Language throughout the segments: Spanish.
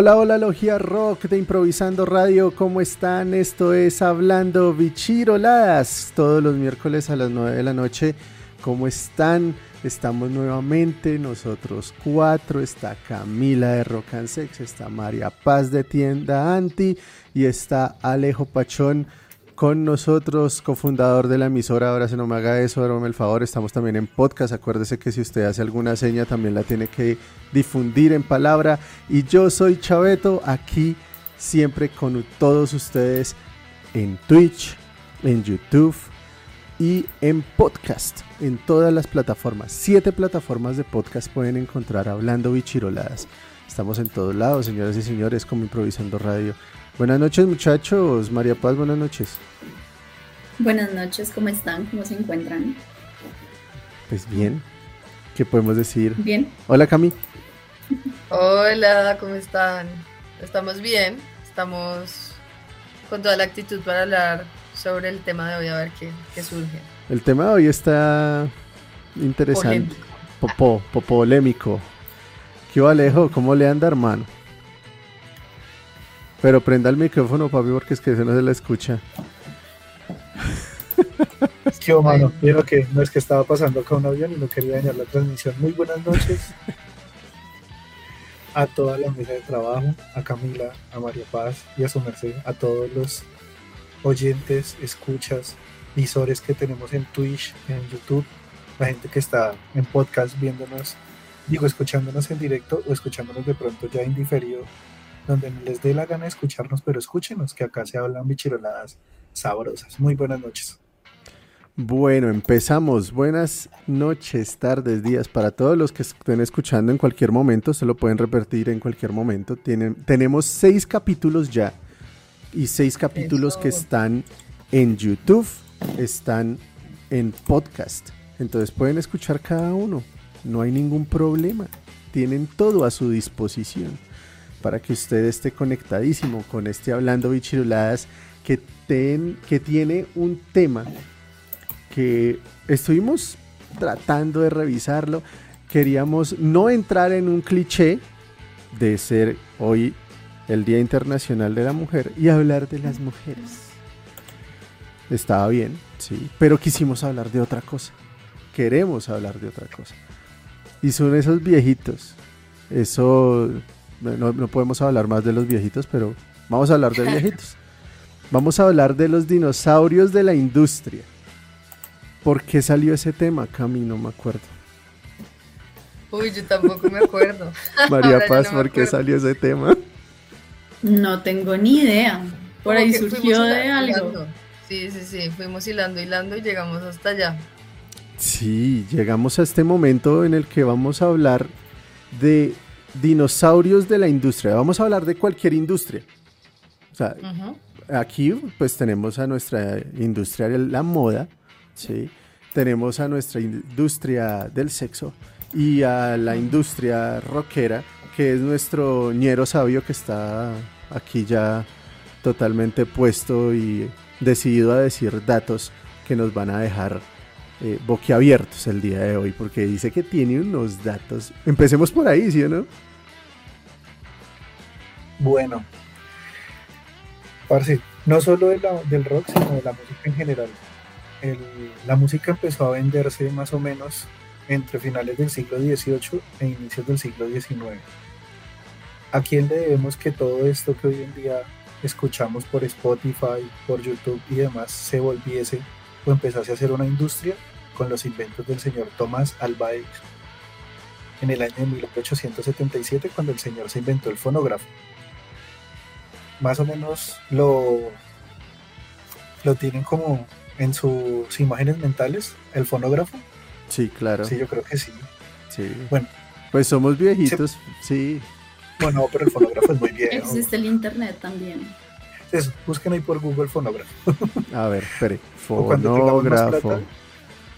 Hola, hola, Logia Rock de Improvisando Radio, ¿cómo están? Esto es Hablando Bichiroladas, todos los miércoles a las 9 de la noche. ¿Cómo están? Estamos nuevamente, nosotros cuatro, está Camila de Rock and Sex, está María Paz de Tienda Anti y está Alejo Pachón con nosotros, cofundador de la emisora. Ahora se no me haga eso, hágame el favor. Estamos también en podcast. Acuérdese que si usted hace alguna seña, también la tiene que difundir en palabra. Y yo soy Chaveto, aquí siempre con todos ustedes en Twitch, en YouTube y en podcast, en todas las plataformas. Siete plataformas de podcast pueden encontrar hablando bichiroladas. Estamos en todos lados, señoras y señores, como improvisando radio. Buenas noches muchachos, María Paz, buenas noches. Buenas noches, ¿cómo están? ¿Cómo se encuentran? Pues bien, ¿qué podemos decir? Bien. Hola Cami. Hola, ¿cómo están? Estamos bien, estamos con toda la actitud para hablar sobre el tema de hoy, a ver qué, surge. El tema de hoy está interesante. Polémico. Popó, polémico. ¿Qué Alejo? ¿Cómo le anda, hermano? Pero prenda el micrófono, papi, porque es que eso no se la escucha. Es que, mano, vieron que no es que estaba pasando acá un avión y no quería dañar la transmisión. Muy buenas noches a toda la mesa de trabajo, a Camila, a María Paz y a su merced, a todos los oyentes, escuchas, visores que tenemos en Twitch, en YouTube, la gente que está en podcast viéndonos, digo, escuchándonos en directo o escuchándonos de pronto ya indiferido donde les dé la gana de escucharnos, pero escúchenos, que acá se hablan bichiroladas sabrosas. Muy buenas noches. Bueno, empezamos. Buenas noches, tardes, días. Para todos los que estén escuchando en cualquier momento, se lo pueden repetir en cualquier momento. Tienen, tenemos seis capítulos ya y seis capítulos que están en YouTube, están en podcast. Entonces pueden escuchar cada uno. No hay ningún problema. Tienen todo a su disposición para que usted esté conectadísimo con este Hablando Bichiruladas que, que tiene un tema que estuvimos tratando de revisarlo. Queríamos no entrar en un cliché de ser hoy el Día Internacional de la Mujer y hablar de las mujeres. Estaba bien, sí, pero quisimos hablar de otra cosa. Queremos hablar de otra cosa. Y son esos viejitos, esos no, podemos hablar más de los viejitos, pero vamos a hablar de viejitos. Vamos a hablar de los dinosaurios de la industria. ¿Por qué salió ese tema, Cami? No me acuerdo. Uy, yo tampoco me acuerdo. María Paz, ¿por qué salió ese tema? No tengo ni idea. Por ahí surgió de algo. Sí, sí, sí, fuimos hilando, hilando y llegamos hasta allá. Sí, llegamos a este momento en el que vamos a hablar de dinosaurios de la industria. Vamos a hablar de cualquier industria. O sea, aquí pues tenemos a nuestra industria de la moda, ¿sí? tenemos a nuestra industria del sexo y a la industria rockera, que es nuestro ñero sabio que está aquí ya totalmente puesto y decidido a decir datos que nos van a dejar eh, boquiabiertos el día de hoy, porque dice que tiene unos datos. Empecemos por ahí, ¿sí o no? Bueno, parce, no solo del rock, sino de la música en general. la música empezó a venderse más o menos entre finales del siglo XVIII e inicios del siglo XIX. ¿A quién le debemos que todo esto que hoy en día escuchamos por Spotify, por YouTube y demás se volviese o empezase a ser una industria con los inventos del señor Thomas Alva Edison en el año de 1877 cuando el señor se inventó el fonógrafo más o menos lo, lo tienen como en sus imágenes mentales, el fonógrafo. Sí, claro. Sí, yo creo que sí. Sí. Bueno. Pues somos viejitos, sí. Bueno, pero el fonógrafo es muy viejo. Existe el internet también. Eso, busquen ahí por Google fonógrafo. A ver, espere. Fonógrafo.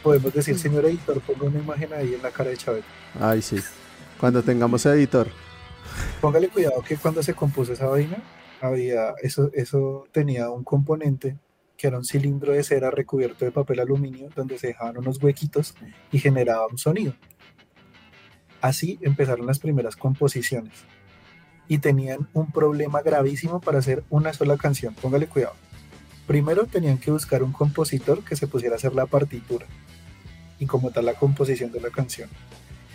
Podemos decir, señor editor, ponga una imagen ahí en la cara de Chávez. Ay, sí. Cuando tengamos editor. Póngale cuidado que cuando se compuso esa vaina, había, eso, eso tenía un componente que era un cilindro de cera recubierto de papel aluminio donde se dejaban unos huequitos y generaba un sonido. Así empezaron las primeras composiciones. y tenían un problema gravísimo para hacer una sola canción. Póngale cuidado. Primero tenían que buscar un compositor que se pusiera a hacer la partitura y como tal la composición de la canción.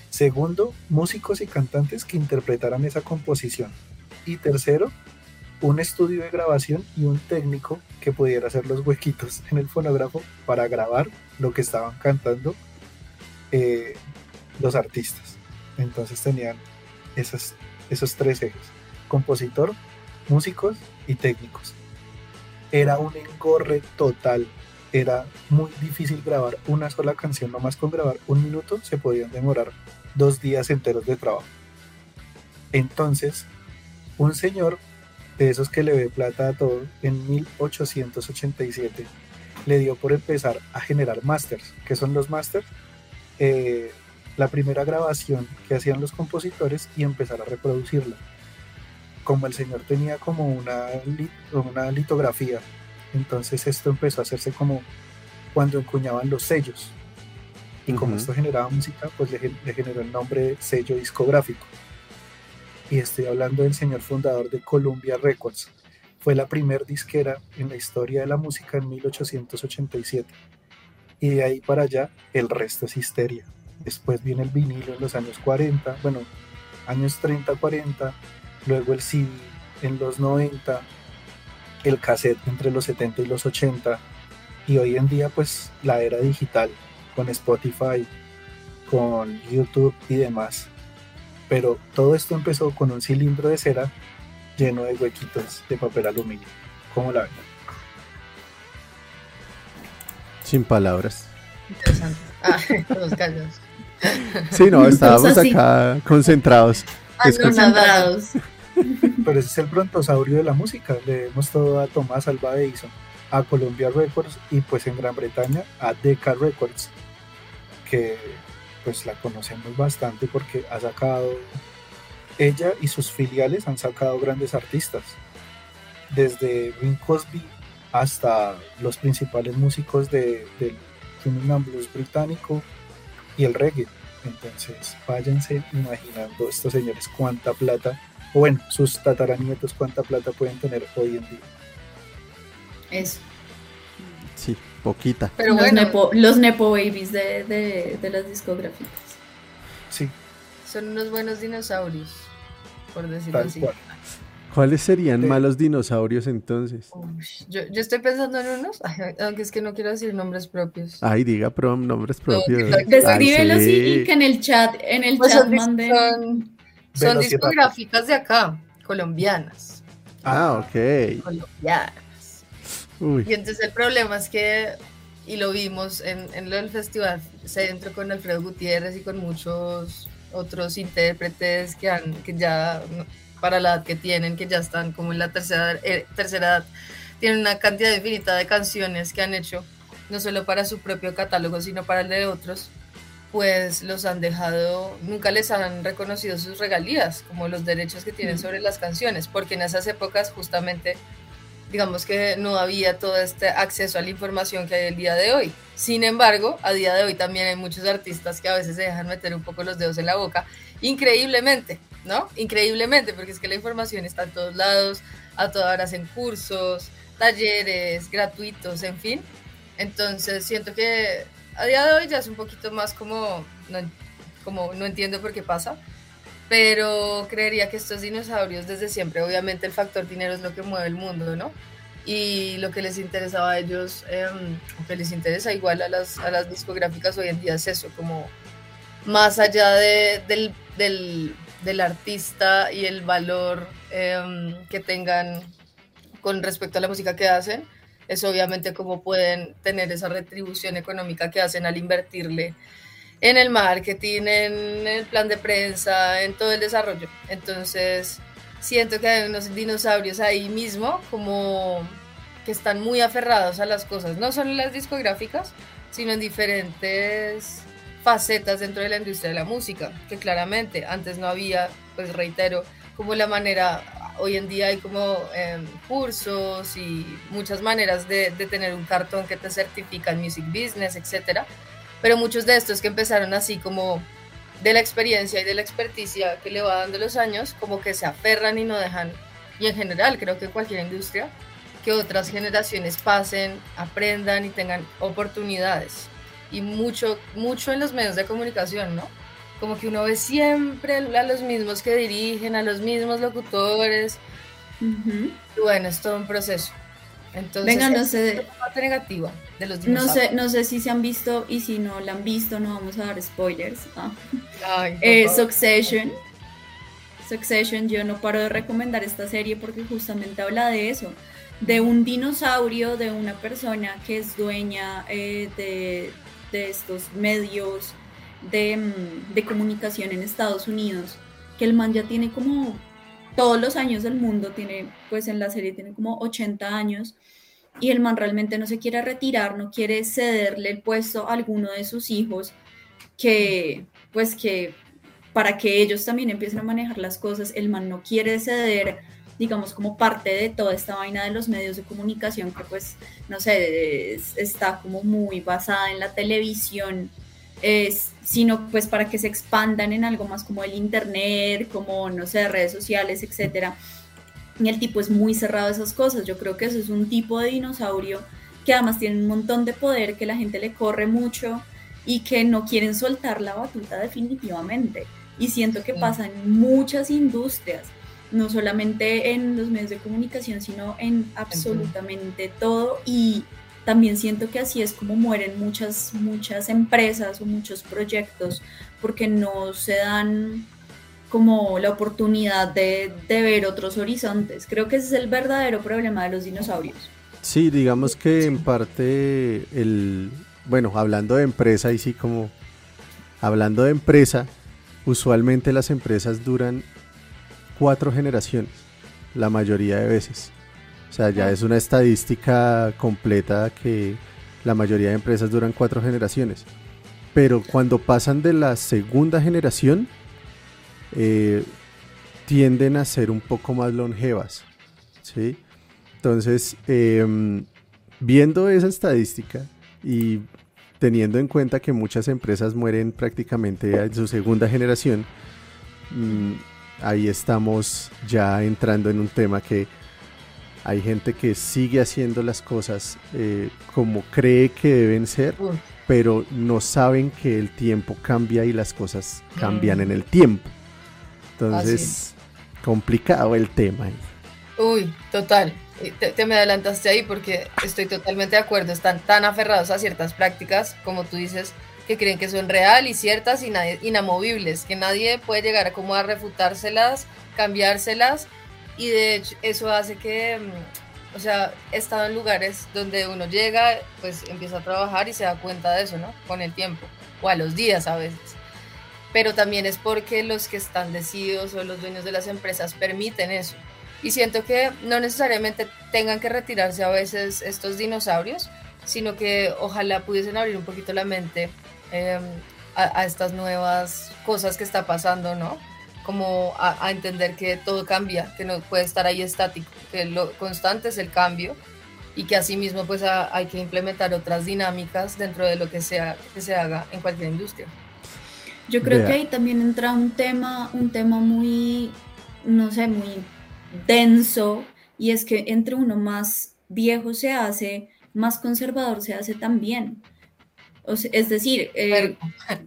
Segundo, músicos y cantantes que interpretaran esa composición. Y tercero, un estudio de grabación y un técnico que pudiera hacer los huequitos en el fonógrafo para grabar lo que estaban cantando eh, los artistas. Entonces tenían esos, esos tres ejes, compositor, músicos y técnicos. Era un engorre total, era muy difícil grabar una sola canción, nomás con grabar un minuto se podían demorar dos días enteros de trabajo. Entonces, un señor de esos que le ve plata a todo, en 1887 le dio por empezar a generar masters. ¿Qué son los masters? Eh, la primera grabación que hacían los compositores y empezar a reproducirla. Como el señor tenía como una, una litografía, entonces esto empezó a hacerse como cuando encuñaban los sellos. Y como esto generaba música, pues le, le generó el nombre de sello discográfico. Y estoy hablando del señor fundador de Columbia Records. Fue la primer disquera en la historia de la música en 1887. Y de ahí para allá, el resto es histeria. Después viene el vinilo en los años 40, bueno, años 30, 40, luego el CD en los 90, el cassette entre los 70 y los 80, y hoy en día pues la era digital con Spotify, con YouTube y demás. Pero todo esto empezó con un cilindro de cera lleno de huequitos de papel aluminio. ¿Cómo la ven? Sin palabras. Interesante. Ah, los callos. Sí, no, estábamos acá concentrados. Concentrados. Pero ese es el brontosaurio de la música. Le demos todo a Tomás Alva Edison, a Columbia Records y pues en Gran Bretaña a Decca Records, que pues la conocemos bastante porque ha sacado, ella y sus filiales han sacado grandes artistas, desde Bing Cosby hasta los principales músicos de, del Rhythm Blues británico y el reggae. Entonces, váyanse imaginando estos señores cuánta plata, o bueno, sus tataranietos cuánta plata pueden tener hoy en día. Eso. Sí, poquita. Pero los, bueno, nepo, los nepo babies de, de, de las discográficas. Sí, son unos buenos dinosaurios, por decirlo tal así. cual. ¿Cuáles serían Sí. malos dinosaurios entonces? Yo, yo estoy pensando en unos, aunque es que no quiero decir nombres propios. Ay, diga prom, nombres propios. exacto. Descríbelos y, que en el chat, en el Pues chat manden. son, son discográficas de acá, colombianas. Ah, ok. Colombianas. Uy, Y entonces el problema es que, y lo vimos en, en lo del festival, se entró con Alfredo Gutiérrez y con muchos otros intérpretes que, han, que ya, para la edad que tienen, que ya están como en la tercera, eh, tercera edad, tienen una cantidad infinita de canciones que han hecho, no solo para su propio catálogo, sino para el de otros, pues los han dejado, nunca les han reconocido sus regalías, como los derechos que tienen sobre las canciones, porque en esas épocas justamente digamos que no había todo este acceso a la información que hay el día de hoy. Sin embargo, a día de hoy también hay muchos artistas que a veces se dejan meter un poco los dedos en la boca, increíblemente, ¿no? Increíblemente, porque es que la información está en todos lados, a todas horas en cursos, talleres gratuitos, en fin. Entonces siento que a día de hoy ya es un poquito más como, no, como no entiendo por qué pasa, pero creería que estos dinosaurios desde siempre, obviamente el factor dinero es lo que mueve el mundo, ¿no? Y lo que les interesaba a ellos, eh, o que les interesa igual a las, a las discográficas hoy en día es eso, como más allá de, del, del, del, artista y el valor eh, que tengan con respecto a la música que hacen, es obviamente cómo pueden tener esa retribución económica que hacen al invertirle en el marketing, en el plan de prensa, en todo el desarrollo. Entonces, siento que hay unos dinosaurios ahí mismo, como que están muy aferrados a las cosas, no solo en las discográficas, sino en diferentes facetas dentro de la industria de la música, que claramente antes no había, pues reitero, como la manera, hoy en día hay como eh, cursos y muchas maneras de, tener un cartón que te certifica en music business, etcétera pero muchos de estos que empezaron así como de la experiencia y de la experticia que le va dando los años, como que se aferran y no dejan, y en general creo que cualquier industria, que otras generaciones pasen, aprendan y tengan oportunidades. Y mucho, mucho en los medios de comunicación, ¿no? Como que uno ve siempre a los mismos que dirigen, a los mismos locutores. Y bueno, es todo un proceso. Entonces, Venga, no sé. Es parte negativa de los no sé, no sé si se han visto y si no la han visto, no vamos a dar spoilers. ¿ah? Ay, Eh, Succession. Succession, yo no paro de recomendar esta serie porque justamente habla de eso, de un dinosaurio, de una persona que es dueña eh, de, de estos medios de, mm, de comunicación en Estados Unidos, que el man ya tiene como todos los años del mundo, tiene, pues en la serie tiene como 80 años, y el man realmente no se quiere retirar, no quiere cederle el puesto a alguno de sus hijos, que pues que para que ellos también empiecen a manejar las cosas, el man no quiere ceder, digamos, como parte de toda esta vaina de los medios de comunicación, que pues, no sé, es- está como muy basada en la televisión, es, sino pues para que se expandan en algo más como el internet, como, no sé, redes sociales, etcétera. Y el tipo es muy cerrado a esas cosas. Yo creo que eso es un tipo de dinosaurio que además tiene un montón de poder, que la gente le corre mucho y que no quieren soltar la batuta definitivamente. Y siento que pasa en muchas industrias, no solamente en los medios de comunicación, sino en absolutamente todo. Y también siento que así es como mueren muchas, muchas empresas o muchos proyectos, porque no se dan como la oportunidad de, de ver otros horizontes. Creo que ese es el verdadero problema de los dinosaurios. Sí, digamos que en parte el, bueno, hablando de empresa y sí como hablando de empresa, usualmente las empresas duran cuatro generaciones, la mayoría de veces. O sea, ya es una estadística completa que la mayoría de empresas duran cuatro generaciones. Pero cuando pasan de la segunda generación, eh, tienden a ser un poco más longevas. ¿sí? Entonces, em, viendo esa estadística y teniendo en cuenta que muchas empresas mueren prácticamente en su segunda generación, mm, ahí estamos ya entrando en un tema que hay gente que sigue haciendo las cosas eh, como cree que deben ser, pero no saben que el tiempo cambia y las cosas cambian Mm. en el tiempo. Entonces, complicado el tema. Uy, total. Y Te, te me adelantaste ahí porque estoy totalmente de acuerdo. Están tan aferrados a ciertas prácticas, como tú dices, que creen que son real y ciertas y nadie- inamovibles, que nadie puede llegar a como a refutárselas, cambiárselas. Y de hecho eso hace que, mm, o sea, he estado en lugares donde uno llega, pues empieza a trabajar y se da cuenta de eso, ¿no? Con el tiempo, o a los días a veces pero también es porque los que están decididos o los dueños de las empresas permiten eso. Y siento que no necesariamente tengan que retirarse a veces estos dinosaurios, sino que ojalá pudiesen abrir un poquito la mente eh, a, a estas nuevas cosas que está pasando, ¿no? Como a, a entender que todo cambia, que no puede estar ahí estático, que lo constante es el cambio y que asimismo pues a- hay que implementar otras dinámicas dentro de lo que sea que se haga en cualquier industria. Yo creo Vea. que ahí también entra un tema, un tema muy, no sé, muy denso, y es que entre uno más viejo se hace, más conservador se hace también. O sea, es decir, eh,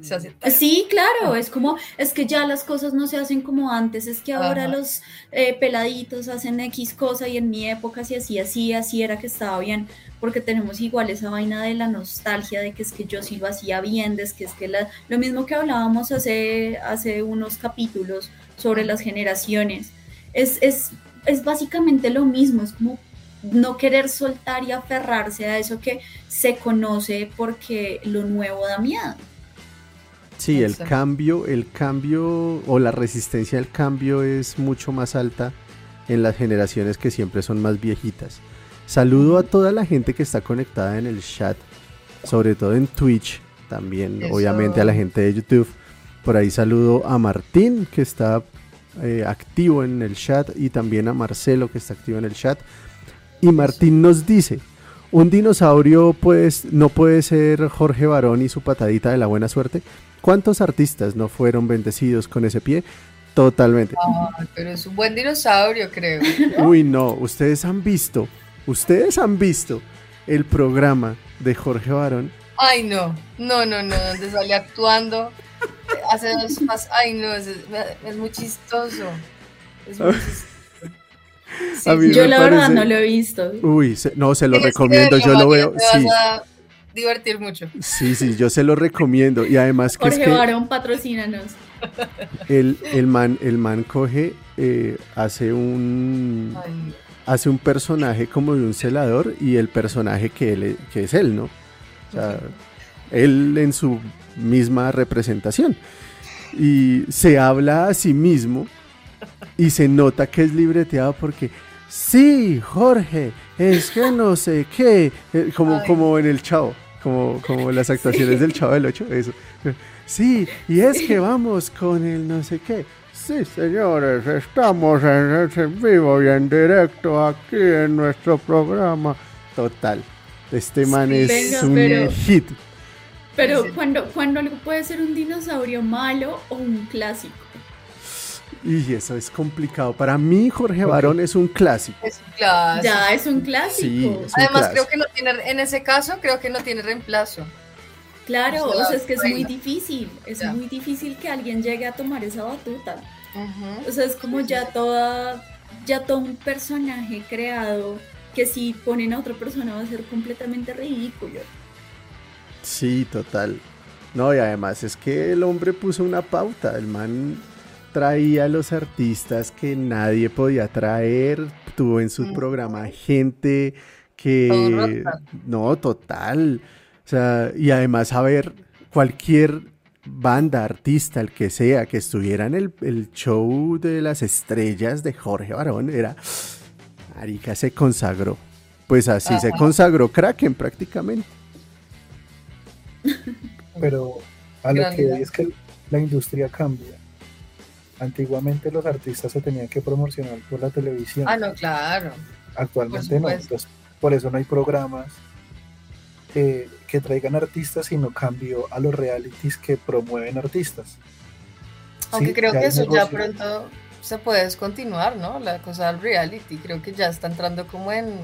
Sí, claro, es como, es que ya las cosas no se hacen como antes, es que ahora Ajá. los eh, peladitos hacen X cosa y en mi época si así, así, así era que estaba bien, porque tenemos igual esa vaina de la nostalgia, de que es que yo sí lo hacía bien, de que es que la, lo mismo que hablábamos hace, hace unos capítulos sobre las generaciones, es, es, es básicamente lo mismo, es como no querer soltar y aferrarse a eso que se conoce porque lo nuevo da miedo. Sí, el cambio, el cambio o la resistencia al cambio es mucho más alta en las generaciones que siempre son más viejitas. Saludo a toda la gente que está conectada en el chat, sobre todo en Twitch, también Eso. obviamente a la gente de YouTube. Por ahí saludo a Martín que está eh, activo en el chat y también a Marcelo que está activo en el chat. Y Martín nos dice, un dinosaurio pues no puede ser Jorge Barón y su patadita de la buena suerte. ¿Cuántos artistas no fueron bendecidos con ese pie? Totalmente. pero es un buen dinosaurio, creo. Uy, no, ustedes han visto, ustedes han visto el programa de Jorge Barón. Ay, no, no, no, no, donde sale actuando. Hace dos más. Ay, no, es, muy chistoso. Es muy chistoso. Yo la verdad no lo he visto. Uy, no, se lo recomiendo, yo lo veo. sí. Vas a divertir mucho. Sí, sí, yo se lo recomiendo. Y además que Jorge es que Barón, patrocínanos. El, el, man, el man coge, eh, hace un... Hace un personaje como de un celador y el personaje que, él, que es él, ¿no? O sea, él en su misma representación. Y se habla a sí mismo y se nota que es libreteado porque, sí, Jorge, es que no sé qué, eh, como, como en el Chavo, como, como las actuaciones del Chavo del 8, eso. Sí, y es que vamos con el no sé qué. Sí, señores, estamos en, vivo y en directo aquí en nuestro programa. Total, este man es un hit. Pero cuando, cuando algo puede ser un dinosaurio malo o un clásico. Y eso es complicado. Para mí, Jorge Barón es un clásico. Es un clásico. Ya, es un clásico. Además, creo que no tiene, en ese caso, creo que no tiene reemplazo. Claro, o sea, es que es muy difícil. Es muy difícil que alguien llegue a tomar esa batuta. O sea, es como ya toda, ya todo un personaje creado que si ponen a otra persona va a ser completamente ridículo. Sí, total. No, y además es que el hombre puso una pauta. El man traía a los artistas que nadie podía traer, tuvo en su programa gente que... No, total. O sea, y además a ver, cualquier banda, artista, el que sea, que estuviera en el, show de las estrellas de Jorge Barón, era... Arica se consagró. Pues así se consagró Kraken prácticamente. Pero a lo que es que la industria cambia Antiguamente los artistas se tenían que promocionar por la televisión. Ah, no, claro. Actualmente no. Entonces, por eso no hay programas que traigan artistas, sino cambio a los realities que promueven artistas. Aunque creo que eso ya pronto se puede descontinuar, ¿no? La cosa del reality. Creo que ya está entrando como en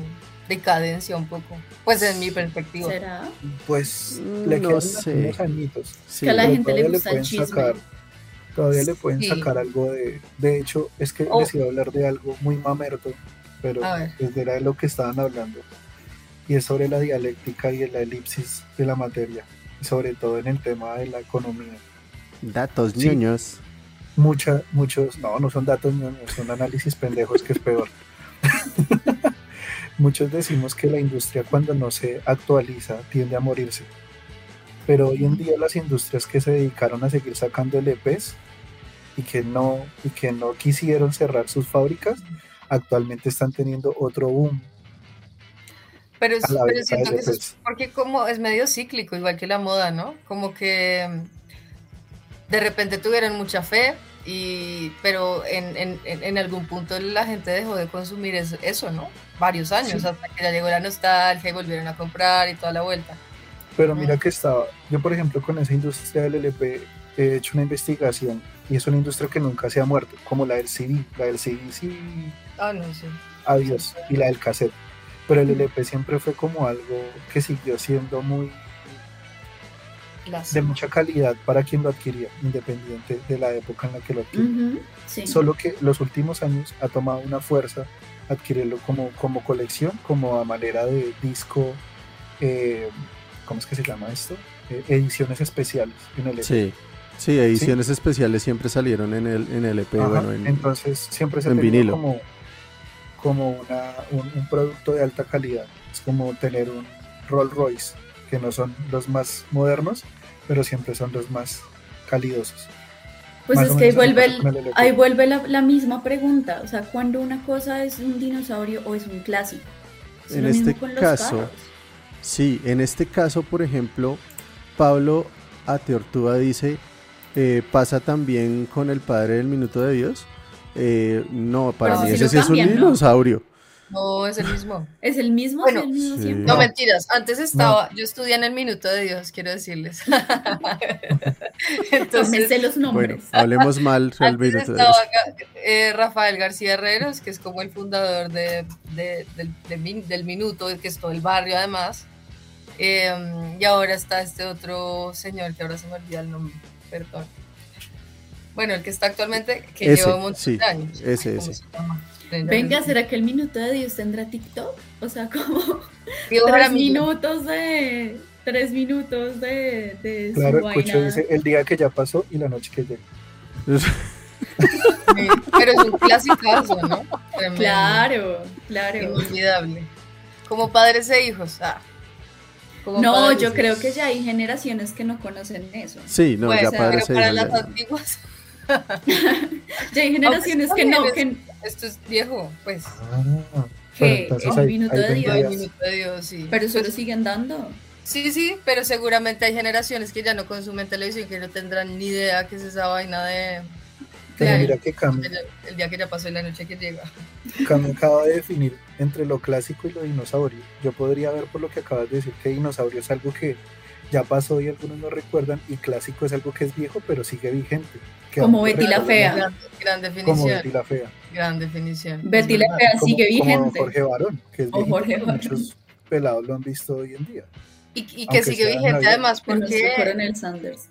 decadencia un poco. Pues en mi perspectiva. ¿Será? Pues le no sé. unos añitos. que a la gente le gusta el chisme todavía le pueden sacar algo de... De hecho, es que oh. les iba a hablar de algo muy mamerto, pero desde era de lo que estaban hablando. Y es sobre la dialéctica y la elipsis de la materia, sobre todo en el tema de la economía. Datos niños. Mucha, muchos, no, no son datos niños, son análisis pendejos que es peor. Muchos decimos que la industria cuando no se actualiza tiende a morirse pero hoy en día las industrias que se dedicaron a seguir sacando LPs y que no y que no quisieron cerrar sus fábricas actualmente están teniendo otro boom. Pero, pero siento que eso es porque como es medio cíclico igual que la moda no como que mm, de repente tuvieron mucha fe y pero en, en, en algún punto la gente dejó de consumir eso, no varios años hasta que ya llegó la nostalgia y volvieron a comprar y toda la vuelta. Pero mira que estaba, yo por ejemplo con esa industria del LP he hecho una investigación y es una industria que nunca se ha muerto, como la del CD, la del CD sí. Ah, no sé. Adiós, y la del cassette. Pero el LP siempre fue como algo que siguió siendo muy de mucha calidad para quien lo adquiría, independiente de la época en la que lo adquiría. Solo que los últimos años ha tomado una fuerza adquirirlo como, como colección, como a manera de disco, eh, ¿cómo es que se llama esto? Eh, ediciones especiales en el EP. Sí, sí, ediciones especiales siempre salieron en el, en el EP. bueno, entonces siempre se como, como una, un, producto de alta calidad. Es como tener un Rolls Royce, que no son los más modernos, pero siempre son los más calidosos. Pues es que ahí vuelve, e ahí vuelve la, la, misma pregunta, o sea, cuando una cosa es un dinosaurio o es un clásico. en este caso, Sí, en este caso, por ejemplo, Pablo Ateortúa dice, eh, pasa también con el padre del minuto de Dios. Eh, no, para mí ese sí es un dinosaurio. No, es el mismo. ¿Es el mismo? Bueno, ¿Es el mismo sí. siempre? No, No. mentiras. Antes estaba, yo estudié en el Minuto de Dios, quiero decirles. Entonces, Tómense los Bueno, nombres. hablemos mal del antes minuto de estaba Dios. eh, Rafael García Herreros, que es como el fundador de, de- del, de del Minuto, que es todo el barrio además. Eh, y ahora está este otro señor, que ahora se me olvida el nombre, perdón. Bueno, el que está actualmente, que Ese, lleva un montón sí, de años. ese, Ay, ¿cómo ese. se? Venga, ¿será que el minuto de Dios tendrá TikTok? O sea, como tres minutos de. Tres minutos de, de su Claro, escucho vaina. ese, el día que ya pasó y la noche que llega. Sí, Pero es un clasicazo, ¿no? Tremendo. Claro, claro. Inolvidable. Como padres e hijos. ah. Como No, yo creo que ya hay generaciones que no conocen eso. Sí, no, Pues, ya pero para las ya. antiguas, Ya hay generaciones que no, que, esto es viejo, pues. Ah, que ahí- minuto de Dios. Ay, minuto de Dios, sí. Pero eso lo Pues, siguen dando. Sí, sí, pero seguramente hay generaciones que ya no consumen televisión que no tendrán ni idea qué es esa vaina de Pero Claro. mira que Cam, el día que ya pasó y la noche que llega. Cam acaba de definir entre lo clásico y lo dinosaurio. Yo podría ver por lo que acabas de decir que dinosaurio es algo que ya pasó y algunos no recuerdan y clásico es algo que es viejo pero sigue vigente. que Como Betty la Fea. Gran, gran Como definición. Betty la Fea. Gran definición. Betty es la. Fea Como- sigue como vigente. Jorge Barón, que es O viejito, Jorge pero Barón. muchos pelados lo han visto hoy en día. Y, y que sigue vigente además porque, coronel Sanders.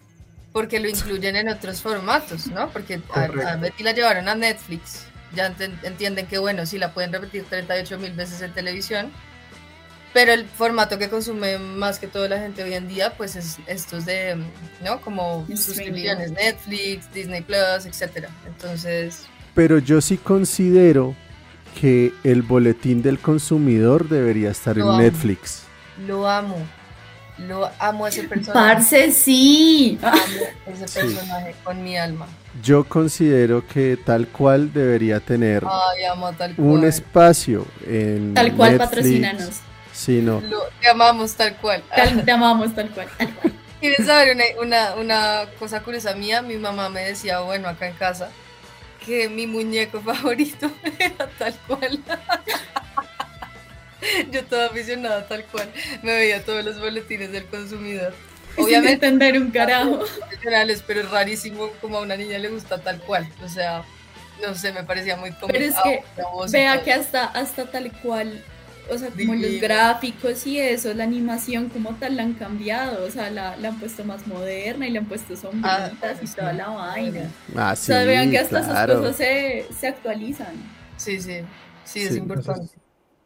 Porque lo incluyen en otros formatos, ¿no? Porque a, a Betty la llevaron a Netflix. Ya entienden que, bueno, sí la pueden repetir 38 mil veces en televisión. Pero el formato que consume más que toda la gente hoy en día, pues es estos de, ¿no? Como suscripciones, Netflix, Disney Plus, etcétera. Entonces, Pero yo sí considero que el boletín del consumidor debería estar Lo en amo. Netflix. lo amo. Lo amo a ese personaje. Parce, sí. Amo ese Sí. personaje con mi alma. Yo considero que tal cual debería tener Ay, amo un espacio en Tal cual, Netflix. patrocínanos. Sí, no. Lo, te amamos tal cual. Tal, te amamos tal cual. tal cual. ¿Quieres saber una, una, una cosa curiosa mía? Mi mamá me decía, bueno, acá en casa, que mi muñeco favorito era tal cual. Yo toda aficionada tal cual. Me veía todos los boletines del consumidor. Sin Obviamente entender un carajo. pero es rarísimo como a una niña le gusta tal cual. O sea, no sé, me parecía muy cómico. Pero es que Ah, Vea todo. que hasta, hasta tal cual, o sea, como los Divino. gráficos y eso, la animación como tal la han cambiado, o sea, la, la han puesto más moderna y le han puesto sombritas Ah, y sí. toda la vaina. Ah, o sí, sea, vean que hasta claro. esas cosas se, se actualizan. Sí, sí, sí, es Sí, importante.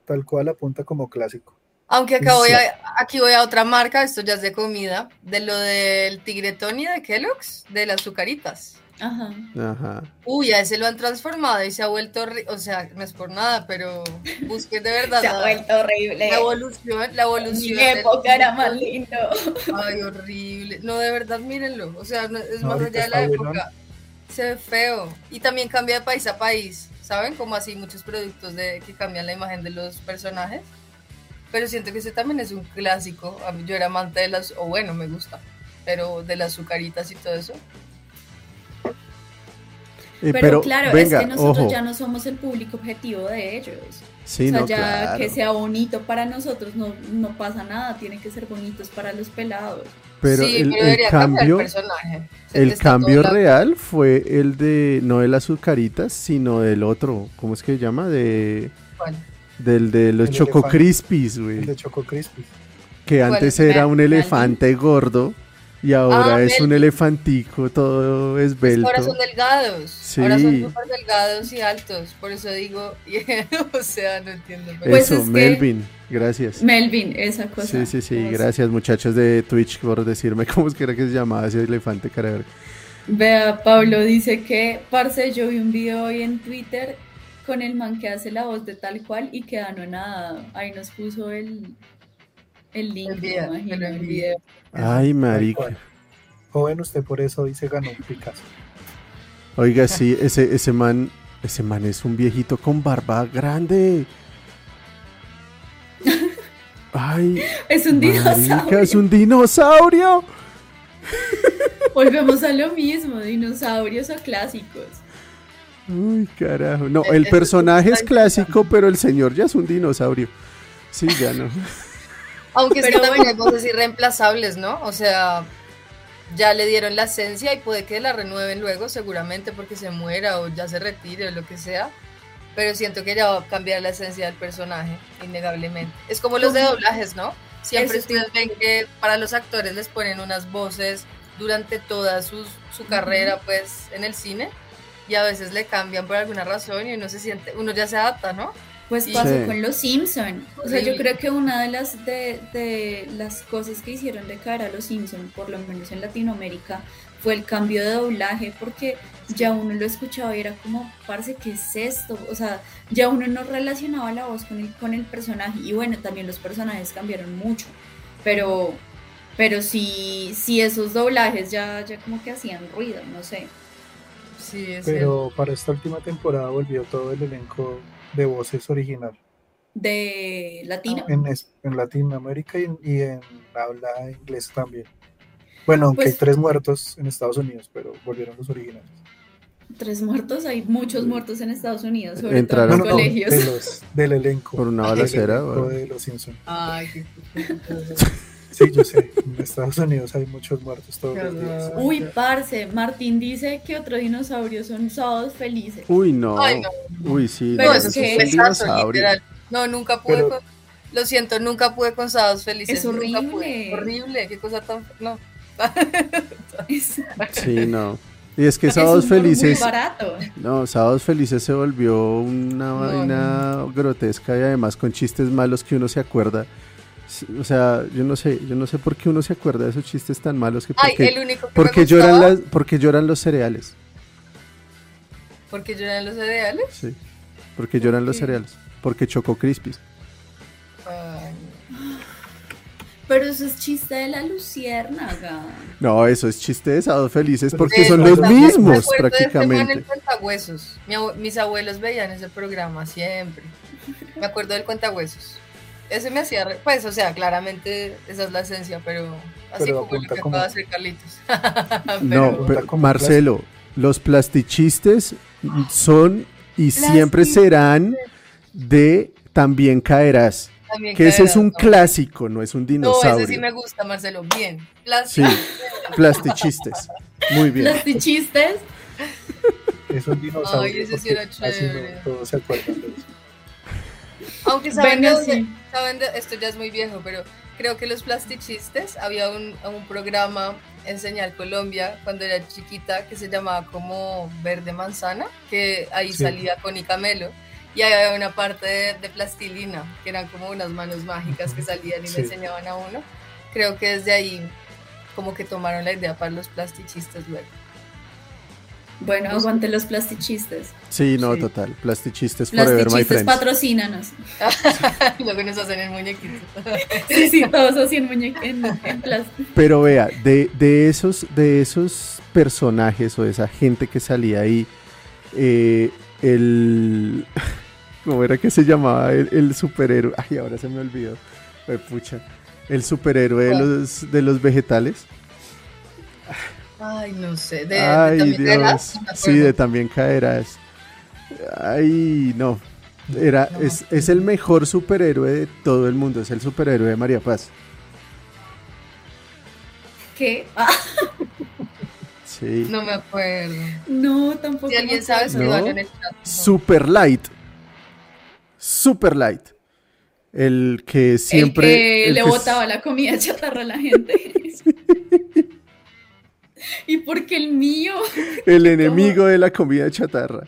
Tal cual apunta como clásico. Aunque acá voy a, aquí voy a otra marca, esto ya es de comida, de lo del tigre Tony de Kellogg's, de las azucaritas. Ajá. Ajá. Uy, a ese lo han transformado y se ha vuelto, o sea, no es por nada, pero busquen de verdad Se ha vuelto horrible. la evolución, la Mi evolución. del- época era más lindo. Ay, horrible. No, de verdad, mírenlo. O sea, no- es No, más allá de la bueno. época. Se ve feo. Y también cambia de país a país. ¿Saben? Como así muchos productos de, que cambian la imagen de los personajes. Pero siento que ese también es un clásico. A mí- Yo era amante de las, o bueno, me gusta. Pero de las azucaritas y todo eso. Eh, Pero, claro, venga, es que nosotros ojo. ya no somos el público objetivo de ellos. Sí, o sea, no, ya claro. que sea bonito para nosotros no, no pasa nada, tiene que ser bonitos para los pelados. Pero sí, el, el debería cambiar cambio, el el cambio real fue el de no de las azucaritas, sino del otro, ¿cómo es que se llama? De del de los El Choco El güey. de Choco Crispy. Que antes era un elefante gordo y ahora Ah, es un elefantico todo esbelto. ahora son delgados. Sí. Ahora son súper delgados y altos. Por eso digo, o sea, no entiendo. pero- Pues Eso, es que- Melvin, gracias. Melvin, esa cosa. Sí, sí, sí, gracias muchachos de Twitch por decirme cómo es que era que se llamaba ese elefante cara de verga. Vea, Pablo dice que, parce, yo vi un video hoy en Twitter con el man que hace la voz de tal cual y queda no nada. Ahí nos puso el, el link, El video, me imagino, te lo el envío. video. Ay, marica. Joven, usted por eso hoy se ganó un Picasso. Oiga, sí, ese, ese man, ese man es un viejito con barba grande. Ay, Es un marica, dinosaurio. es un dinosaurio. Volvemos a lo mismo, dinosaurios o clásicos. Uy, carajo. No, El- personaje es clásico, pero el señor ya es un dinosaurio. Sí, ya no. Aunque es que Pero también hay voces irreemplazables, ¿no? O sea, ya le dieron la esencia y puede que la renueven luego, seguramente porque se muera o ya se retire o lo que sea. Pero siento que ya va a cambiar la esencia del personaje, innegablemente. Es como los de doblajes, ¿no? Siempre Eso ustedes ven que para los actores les ponen unas voces durante toda sus- su carrera, pues, en el cine. Y a veces le cambian por alguna razón y uno se siente, uno ya se adapta, ¿no? Pues pasó Sí. con los Simpson. O sea, yo creo que una de las de, de las cosas que hicieron de cara a los Simpson, por lo menos en Latinoamérica, fue el cambio de doblaje, porque ya uno lo escuchaba y era como, parce, ¿qué es esto? O sea, ya uno no relacionaba la voz con el, con el personaje. Y bueno, también los personajes cambiaron mucho. Pero, pero sí, sí esos doblajes ya, ya como que hacían ruido, no sé. Sí, es Pero para esta última temporada volvió todo el elenco de voces original. De latino. En, en Latinoamérica y en, y en habla inglés también. Bueno, aunque Pues- hay tres muertos en Estados Unidos, pero volvieron los originales. Tres muertos, hay muchos muertos en Estados Unidos, sobre Entraron- todo en los no, colegios. de los, del elenco. Por una del balacera, elenco o- de los Simpsons. Ay, qué Sí, yo sé. En Estados Unidos hay muchos muertos todos los días. Uy, parce, Martín dice que otro dinosaurio son sábados felices. Uy, no. Ay, no. Uy, sí. Pero no, es eso que- es un Besazo, dinosaurio. literal. No, nunca pude Pero- con... Lo siento, nunca pude con sábados felices. Es nunca horrible. pude. Horrible, qué cosa tan... No. Es, Sí, no. Y es que es Sábados un humor Felices. Muy barato. No, Sábados Felices se volvió una No, vaina grotesca y además con chistes malos que uno se acuerda. O sea, yo no sé, yo no sé por qué uno se acuerda de esos chistes tan malos que Ay, porque, el único que porque me lloran las, porque lloran los cereales. Porque lloran los cereales. Sí. Porque lloran los cereales. Porque chocó Crispis. Ay, Pero eso es chiste de la luciérnaga. No, eso es chiste de Sábados Felices porque eso, son los me mismos acuerdo de este prácticamente. el cuentahuesos. Mi mis abuelos veían ese programa siempre. Me acuerdo del cuentahuesos. Ese me hacía, re- pues, o sea, claramente esa es la esencia, pero así Pero como lo que como- acaba de hacer Carlitos. No, Pero- Marcelo, los plastichistes son y siempre serán de también caerás. también Que ese es un ¿no? clásico, no es un No, dinosaurio. ese sí me gusta, Marcelo. Bien. Sí, plastichistes. Muy bien. Los chistes. Esos dinosaurios. Ay, ese sí era no chévere. todos se acuerdan de eso. Aunque saben, de dónde- saben de- esto ya es muy viejo, pero creo que los plastichistes, había un, un programa en Señal Colombia cuando era chiquita que se llamaba como Verde Manzana, que ahí Sí. salía con Camelo. Y ahí había una parte de, de plastilina, que eran como unas manos mágicas que salían y Sí. le enseñaban a uno. Creo que desde ahí como que tomaron la idea para los plastichistes luego. Bueno, aguante los plastichistes. Sí, no, Sí. total. Plastichistes forever, my Plastichistes friends. patrocínanos. luego nos hacen el muñequito. Sí, sí, todos así en, muñe- en, en plástico. Pero vea, de, de esos, de esos personajes o de esa gente que salía ahí, eh, el. ¿Cómo era que se llamaba el, el superhéroe? Ay, ahora se me olvidó. Ay, pucha. El superhéroe de los, de los vegetales. Ay, no sé. De, Ay, también de las- Dios. no me Sí, de también caerás. Ay, no. Era, No. es, es el mejor superhéroe de todo el mundo. Es el superhéroe de María Paz. ¿Qué? Ah, Sí. No me acuerdo. no, tampoco. Si alguien sabe, acuerdo. No. en el chat. No. Super Light. Super Light. El que siempre. el que el le que botaba la comida chatarra a la gente. ¿Y por qué el mío? El enemigo de la comida chatarra.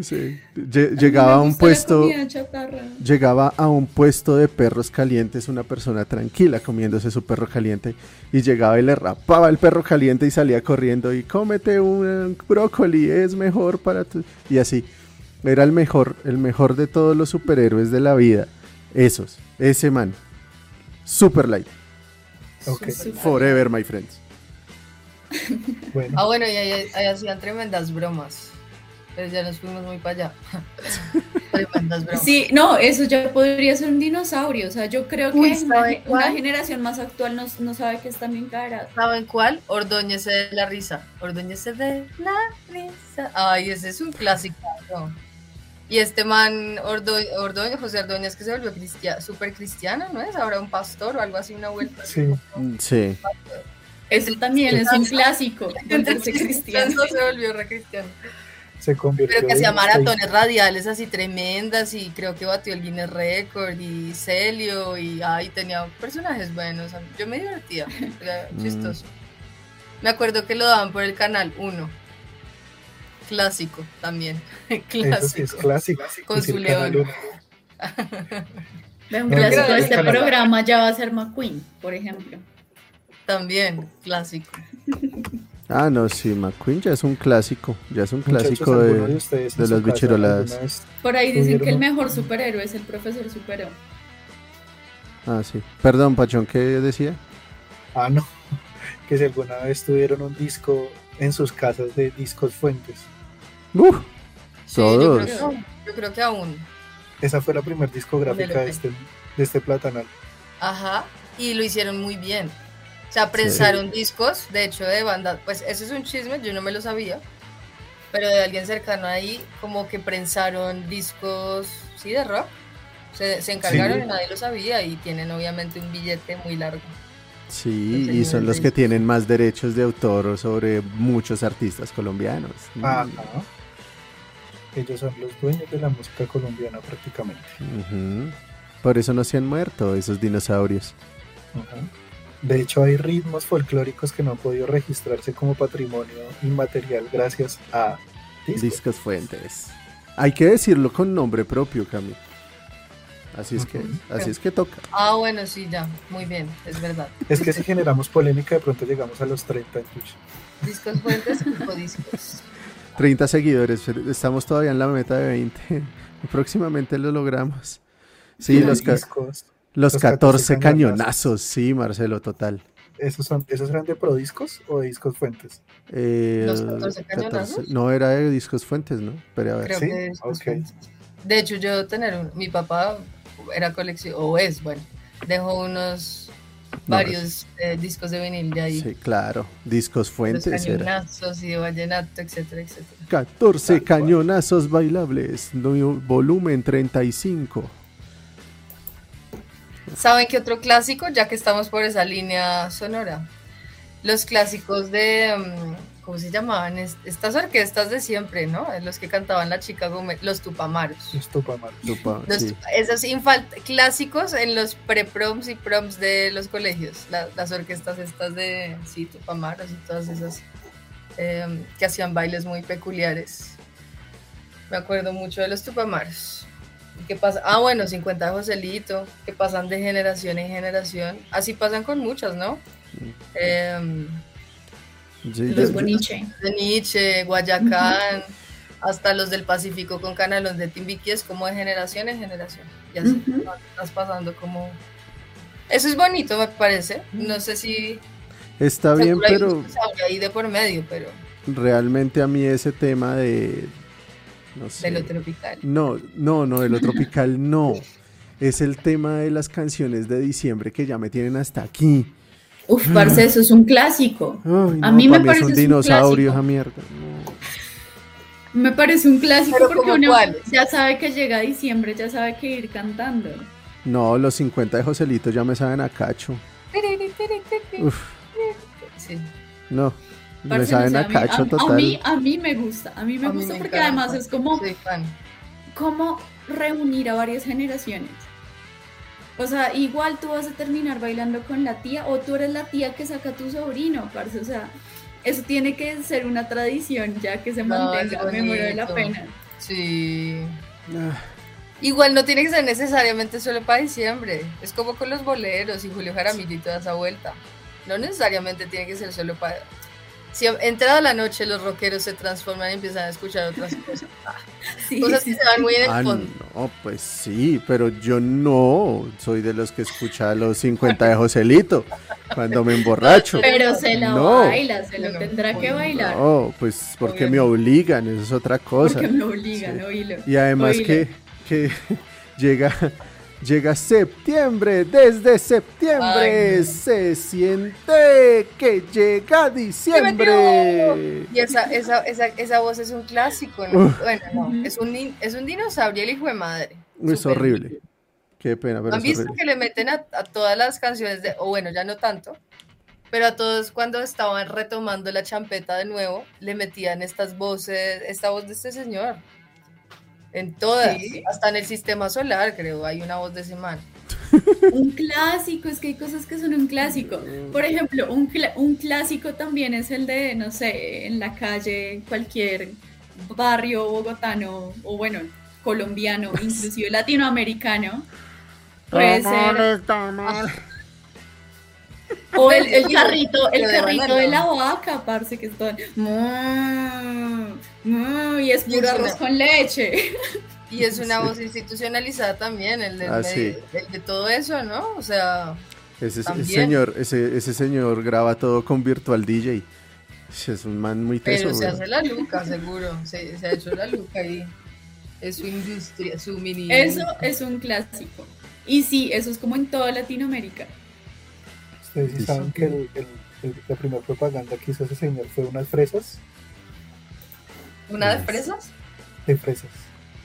Sí. Llegaba a un puesto. comida chatarra. Llegaba a un puesto de perros calientes una persona tranquila comiéndose su perro caliente y llegaba y le rapaba el perro caliente y salía corriendo y cómete un brócoli, es mejor para tu... Y así. Era el mejor, el mejor de todos los superhéroes de la vida. Esos, ese man. Super light. Ok, Super- Forever, my friends. Bueno. Ah, bueno, y ahí, ahí hacían tremendas bromas. Pero ya nos fuimos muy para allá. Tremendas bromas. Sí, no, eso ya podría ser un dinosaurio. O sea, yo creo que Uy, una, ¿sabe una generación más actual no, no sabe que están bien caras. ¿Saben cuál? Ordóñese de la risa. Ordóñese de la risa. Ay, ese es un clásico. Y este man, Ordo, Ordóñez, José Ordóñez, que se volvió cristia, súper cristiano, ¿no es? Ahora un pastor o algo así, una vuelta. Sí, Sí. Eso también es un clásico. volverse cristiano. Se volvió re cristiano. se convirtió Pero que hacía maratones radiales así tremendas y creo que batió el Guinness Record y Celio y ay, tenía personajes buenos. Yo me divertía, era Mm. chistoso. Me acuerdo que lo daban por el canal 1. Clásico también. Eso sí es Clásico. clásico. Con su león. Un clásico de este programa ya va a ser McQueen, por ejemplo. También, clásico. Ah, no, sí, McQueen ya es un clásico. Ya es un Muchachos, clásico ¿alguno de, de su las bichiroladas. Por ahí dicen que el mejor superhéroe es el profesor Supero. Ah, sí. Perdón, Pachón, ¿qué decía? Ah, no. Que si alguna vez tuvieron un disco en sus casas de discos fuentes. ¡Uf! Sí, yo Todos. creo, que, yo creo que aún. Esa fue la primera discográfica de este, de este platanal. Ajá, y lo hicieron muy bien. O sea, prensaron discos, de hecho, de banda, pues eso es un chisme, yo no me lo sabía, pero de alguien cercano ahí, como que prensaron discos, sí, de rock. Se, se encargaron Sí. y nadie lo sabía y tienen obviamente un billete muy largo. Sí, y son los que tienen más derechos de autor sobre muchos artistas colombianos. Mm. Ajá. Ellos son los dueños de la música colombiana prácticamente. Ujú. Por eso no se han muerto esos dinosaurios. Ajá. De hecho, hay ritmos folclóricos que no han podido registrarse como patrimonio inmaterial gracias a discos. Discos Fuentes. Hay que decirlo con nombre propio, Cami. Así es que, así es que toca. Ah, bueno, sí, ya, muy bien, es verdad. Es que si generamos polémica, de pronto llegamos a los 30 en Twitch. Discos fuentes o discos. 30 seguidores, estamos todavía en la meta de 20. Próximamente lo logramos. Sí, los, ca- discos. Los los 14 14 cañonazos, sí, Marcelo, total. ¿Esos, son, ¿Esos eran de Prodiscos o de Discos Fuentes? Eh, ¿Los 14 cañonazos? no, era de Discos Fuentes, ¿no? Pero a ver. Creo ¿Sí? que discos Ok. fuentes. De hecho, yo tener un, mi papá era colección, o es, bueno, dejó unos varios eh, discos de vinil de ahí. Sí, claro. Discos Los Fuentes era. cañonazos y de vallenato, etcétera, etcétera. 14 Tal cual. cañonazos bailables, no- volumen 35. ¿Saben qué otro clásico? Ya que estamos por esa línea sonora. Los clásicos de, mm, ¿cómo se llamaban? Es- Estas orquestas de siempre, ¿no? Los que cantaban la chica Gómez, los Tupamaros. Los Tupamaros. Tupa, Los- sí. Esos clásicos en los pre-proms y proms de los colegios. La- las orquestas estas de, sí, Tupamaros y todas esas eh, que hacían bailes muy peculiares. Me acuerdo mucho de los Tupamaros. ¿Qué pasa? Ah, bueno, 50 de Joselito, que pasan de generación en generación. Así pasan con muchas, ¿no? Em, Sí, Los yo- Boniche. de Nietzsche, Guayacán, hasta los del Pacífico con Canalón de Timbiquí es como de generación en generación. Y así vas- vas pasando como... Eso es bonito, me parece. No sé si... Está bien, pero que ahí de por medio, pero realmente a mí ese tema de... No sé. de lo tropical. No, no, no, de lo tropical no. Es el tema de las canciones de diciembre que ya me tienen hasta aquí. Uf, parce, eso es un clásico. Ay, A mí me parece un es un dinosaurio clásico. esa mierda. no. Me parece un clásico Pero porque ¿como uno cuáles? ya sabe que llega diciembre, ya sabe que ir cantando. No, los 50 de Joselito ya me saben a cacho. Uf, Sí. no. Me Parce, no saben sé, a a mí- cacho a- total. A mí, a mí me gusta, a mí me A mí gusta me porque encanta. además es como, como reunir a varias generaciones. O sea, igual tú vas a terminar bailando con la tía o tú eres la tía que saca a tu sobrino, parce. O sea, eso tiene que ser una tradición ya que se No, mantenga, me muero de la pena. Sí. Ah, Igual no tiene que ser necesariamente solo para diciembre. Es como con los boleros y Julio Jaramillo y toda esa vuelta. No necesariamente tiene que ser solo para... Si entrada la noche los rockeros se transforman y empiezan a escuchar otras cosas. Sí, cosas sí, que se van muy en el Ah, fondo. no, pues sí, pero yo no soy de los que escucha los 50 de Joselito cuando me emborracho. Pero se la No. baila, se lo No, tendrá que bailar. No, pues porque me obligan, eso es otra cosa. Porque me obligan, oílo. Y además Oílo. que, que llega, llega septiembre, desde septiembre Ay, se siente que llega diciembre. Y esa, esa, esa, esa voz es un clásico, ¿no? Uf. Bueno, no, es un, es un dinosaurio el hijo de madre. Es horrible. Qué pena, pero ¿Han es visto horrible. que le meten a, a todas las canciones de, o bueno, ya no tanto, pero a todos cuando estaban retomando la champeta de nuevo, le metían estas voces, esta voz de este señor. En todas, Sí. hasta en el sistema solar, creo, hay una voz de ese man. Un clásico, es que hay cosas que son un clásico. Por ejemplo, un, cla- un clásico también es el de, no sé, en la calle, cualquier barrio bogotano o bueno, colombiano, inclusive latinoamericano. Puede ser. O el, el carrito, el carrito de la vaca, parce, que es todo. "Mu, mu", y es puro arroz con leche. Y es una voz institucionalizada también, el de, Ah, sí. el de todo eso, ¿no? O sea, Ese, señor, ese, ese señor graba todo con Virtual DJ. Es un man muy teso, pero se hace la luca, seguro. Se, se ha hecho la luca ahí. Es su industria, su mini. Eso es un clásico. Y sí, eso es como en toda Latinoamérica. Ustedes sí Sí, saben sí. que el- el- el- la primera propaganda que hizo ese señor fue unas fresas ¿Una de fresas? de fresas.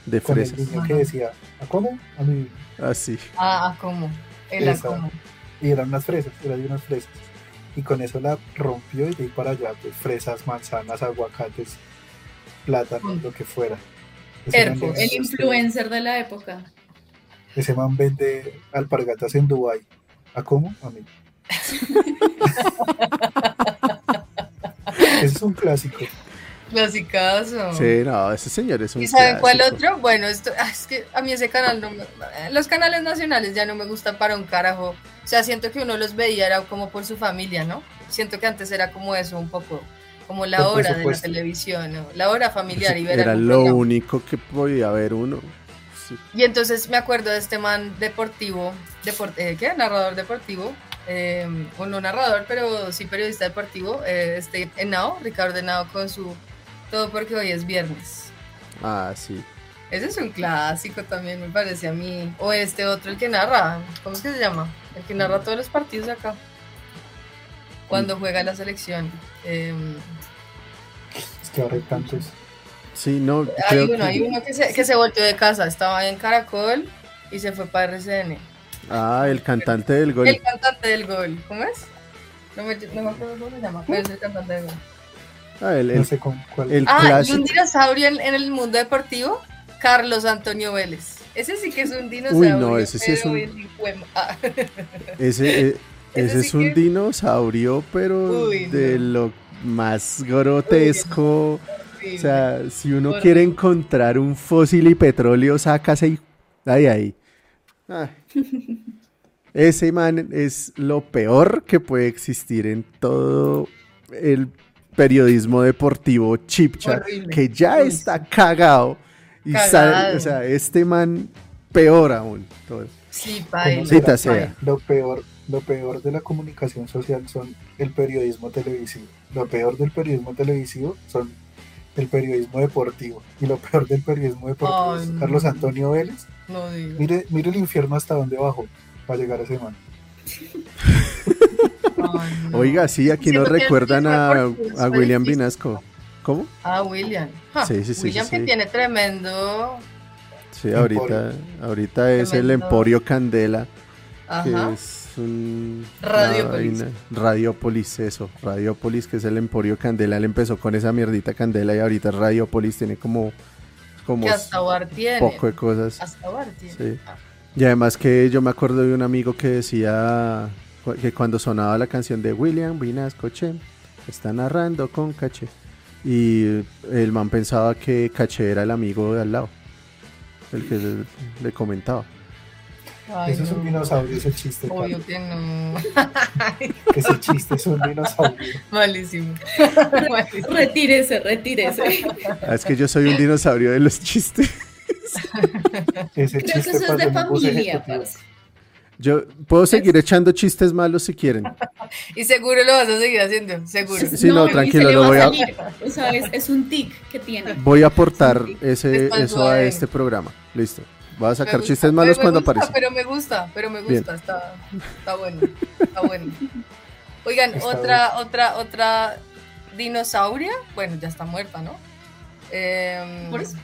De Con el fresas. niño que decía, ¿a cómo? A mí. Así. Ah, ah, ¿cómo? El Esa. cómo. Y eran unas fresas, era de unas fresas. Y con eso la rompió y de ahí para allá, pues fresas, manzanas, aguacates, plátanos, Mm. lo que fuera. El influencer de la época. ese man vende alpargatas en Dubai. ¿A cómo? A mí. Ese es un clásico. Clasicazo. Sí, no, ese señor es un ¿Y saben cuál otro? Bueno, esto, ah, es que a mí ese canal no me, los canales nacionales ya no me gustan para un carajo. O sea, siento que uno los veía era como por su familia, ¿no? Siento que antes era como eso, un poco como la Por hora de la televisión, ¿no? La hora familiar y ver Era lo programa. único que podía ver uno. Sí. Y entonces me acuerdo de este man deportivo, deport- eh, ¿qué? Narrador deportivo, eh, o no narrador, pero sí periodista deportivo, eh, este Henao, Ricardo Henao con su Todo porque hoy es viernes. Ah, sí. Ese es un clásico también, me parece a mí. O este otro, el que narra, ¿cómo es que se llama? El que narra todos los partidos acá. Cuando juega la selección. Eh, Es que ahora hay tantos. Sí, no, hay creo uno, que... hay uno que se, que se volteó de casa, estaba en Caracol y se fue para RCN. Ah, el cantante del gol. El cantante del gol, ¿cómo es? No me, no me acuerdo cómo se llama, pero es el cantante del gol. Ah, el, No el- sé con cuál. el Ah, y un dinosaurio en, en el mundo deportivo, Carlos Antonio Vélez. Ese sí que es un dinosaurio. no, ese sí es un- ah. Ese, eh, Ese ese sí es un que- dinosaurio, pero Uy, de no. lo más grotesco. O sea, si uno quiere encontrar un fósil y petróleo, sácase y... Ahí, ahí. Ay. Ese man es lo peor que puede existir en todo el periodismo deportivo chipcha, Horrible. que ya está cagado. Y sale- o sea, este man peor aún. todo. Lo peor, lo peor de la comunicación social son el periodismo televisivo. Lo peor del periodismo televisivo son el periodismo deportivo. Y lo peor del periodismo deportivo Ay, es. Carlos Antonio Vélez. No digo. Mire, mire el infierno hasta dónde bajó para llegar a ese man. Ay, no. Oiga, sí, aquí Sí, nos recuerdan es a, a William. Vinasco. ¿Cómo? Ah, William. Sí, sí, sí, William sí, que sí. tiene tremendo. Sí, ahorita, ahorita es el. Emporio Candela, que Ajá. Es un... Radiopolis. eso. Radiopolis, que es el Emporio Candela. Él empezó con esa mierdita Candela y ahorita Radiopolis tiene como, como Que hasta Bar tiene. poco de cosas. Hasta Bar tiene. Sí. Y además que yo me acuerdo de un amigo que decía que cuando sonaba la canción de William Vinasco Che, está narrando con Caché. Y el man pensaba que Caché era el amigo de al lado, el que le comentaba. Ay, Eso es un no. dinosaurio, ese chiste. Obvio que no. Ese chiste es un dinosaurio. Malísimo. Malísimo. Retírese, retírese. Ah, es que yo soy un dinosaurio de los chistes. Ese Creo que eso es de familia. Yo puedo seguir echando chistes malos si quieren. Y seguro lo vas a seguir haciendo, seguro. Sí, no, tranquilo, lo voy a- salir. O sea, es, es un tic que tiene. Voy a aportar ese, eso a este programa. Listo. Voy a sacar gusta, chistes pero malos me cuando gusta, aparecen. Pero me gusta, pero me gusta, está, está bueno, está bueno. Oigan, Está otra, otra, otra dinosauria, bueno, ya está muerta, ¿no? Em, Por eso.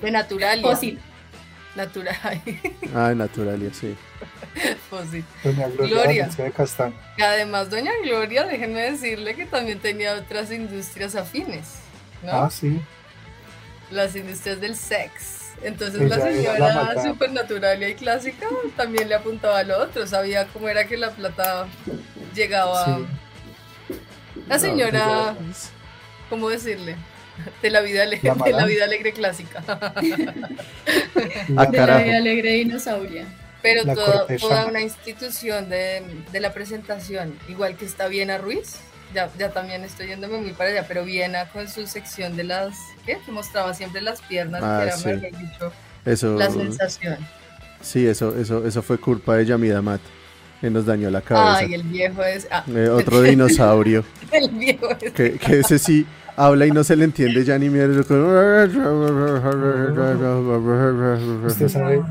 de Naturalia. Fósil. Natural, Ah, Naturalia, sí. fósil. Doña Gloria, Gloria. Y además, doña Gloria, déjenme decirle que también tenía otras industrias afines, ¿no? Ah, sí. Las industrias del sex. Entonces Ella la la señora maldad. supernaturalia y clásica también le apuntaba a lo otro, sabía cómo era que la plata llegaba. Sí. La señora, No, ¿cómo decirle? De la vida, ale- La de la vida alegre clásica. Ah, De la carajo. vida alegre dinosauria. Pero La toda, toda una institución de, de la presentación, igual que está Viena Ruiz, ya, ya también estoy yéndome muy para allá, pero Viena con su sección de las, ¿qué? Que mostraba siempre las piernas, Ah, que era sí. mejor dicho, Eso, la sensación. sí, eso, eso, eso fue culpa de Yamida Mat, que nos dañó la cabeza. Ay, el viejo es. ah, Eh, otro dinosaurio, el viejo es. que, que ese sí habla y no se le entiende ya ni mierda. ¿Usted sabe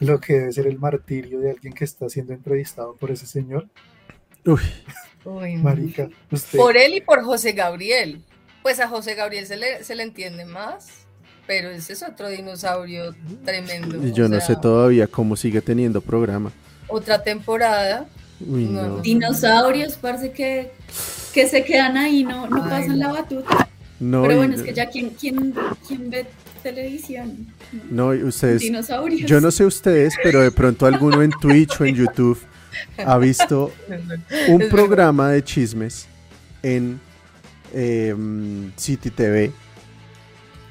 lo que debe ser el martirio de alguien que está siendo entrevistado por ese señor? Uy, Uy, no. Marica, usted. Por él y por José Gabriel. Pues a José Gabriel se le, se le entiende más, pero ese es otro dinosaurio tremendo. y yo o no sea, sé todavía cómo sigue teniendo programa. Otra temporada. Uy, No. no. Dinosaurios, parece que, que se quedan ahí, no, no Ay, pasan la batuta. No, Pero y- bueno, es que ya, ¿quién, quién, quién ve televisión? no, y ustedes, Dinosaurios. yo no sé ustedes, pero de pronto alguno en Twitch o en YouTube ha visto un Es programa de chismes en em, City TV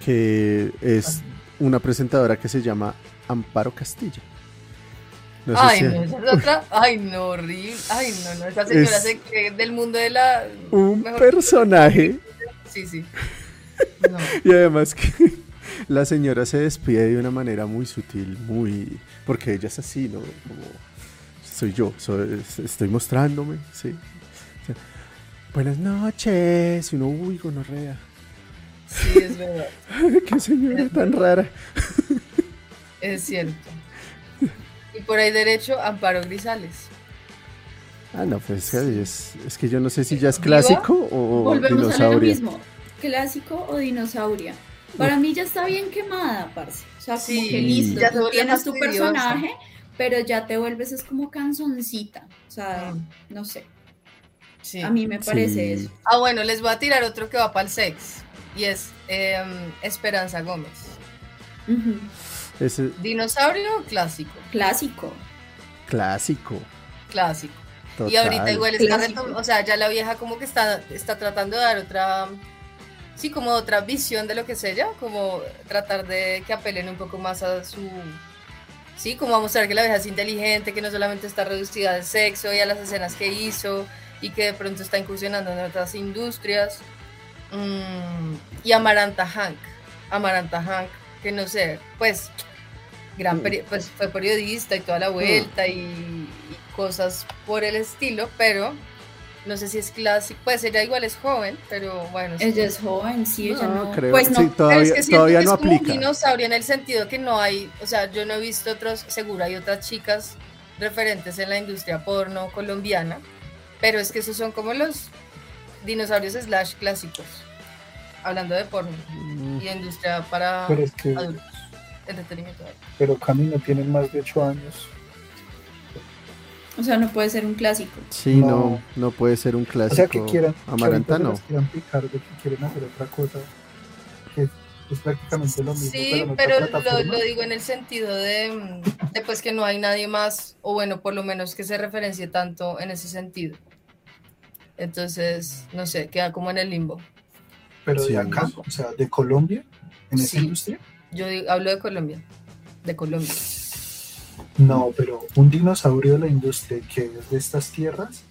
que es una presentadora que se llama Amparo Castilla. No sé Ay, si- no, esa es otra. Ay, no, horrible. Ay, no, no. Esa señora Es- se cree del mundo de la. un personaje Sí, sí. No. y además que la señora se despide de una manera muy sutil, muy porque ella es así, ¿no? Como soy yo, soy- estoy mostrándome, sí. O sea, Buenas noches, y uno, uy, gonorrea. Sí, es verdad. Qué señora tan rara. Es cierto. Y por ahí derecho, Amparo Grisales. Ah, no, pues es, es que yo no sé si ya es ¿Viva? clásico o Volvemos a lo dinosaurio. mismo. ¿Clásico o dinosauria? Para mí ya está bien quemada, parce. O sea, como Sí, que listo, ya tú tienes tu personaje, pero ya te vuelves es como canzoncita. O sea, Mm. no sé. Sí. A mí me parece Sí. eso. Ah, bueno, les voy a tirar otro que va para el sex. Y es em, Esperanza Gómez. Ese ¿Dinosaurio o clásico? Clásico. clásico. Clásico. Total. Y ahorita igual está o sea, ya la vieja como que está, está tratando de dar otra, sí, como otra visión de lo que es ella, como tratar de que apelen un poco más a su, sí, como a mostrar que la vieja es inteligente, que no solamente está reducida al sexo y a las escenas que hizo, y que de pronto está incursionando en otras industrias. Mm, y Amaranta Hank, Amaranta Hank, que no sé, pues, gran pues fue periodista y toda la vuelta y, y cosas por el estilo, pero no sé si es clásico, pues ella igual es joven, pero bueno. sí. Ella es joven, sí, ella No, no. creo- Pues no. sí, Pero todavía, es que todavía que no es como un dinosaurio en el sentido que no hay, o sea, yo no he visto otros, seguro hay otras chicas referentes en la industria porno colombiana, pero es que esos son como los dinosaurios slash clásicos, hablando de porno Mm, y de industria para Pero es que, adultos, entretenimiento. pero Camino tienen más de 8 años. O sea, no puede ser un clásico. Sí, no. No. no, puede ser un O clásico. sea, que quieran, que Amaranta ahorita se no. las quieran picar de que quieren hacer otra cosa, que es prácticamente lo mismo, Sí, pero lo, digo en el sentido de, de, pues que no hay nadie más, o bueno, por lo menos que se referencie tanto en ese sentido. Entonces, no sé, queda como en el limbo. Pero Sí. de acá, o sea, de Colombia, en esa industria. Yo digo- hablo de Colombia, de Colombia. No, pero un dinosaurio de la industria que es de estas tierras,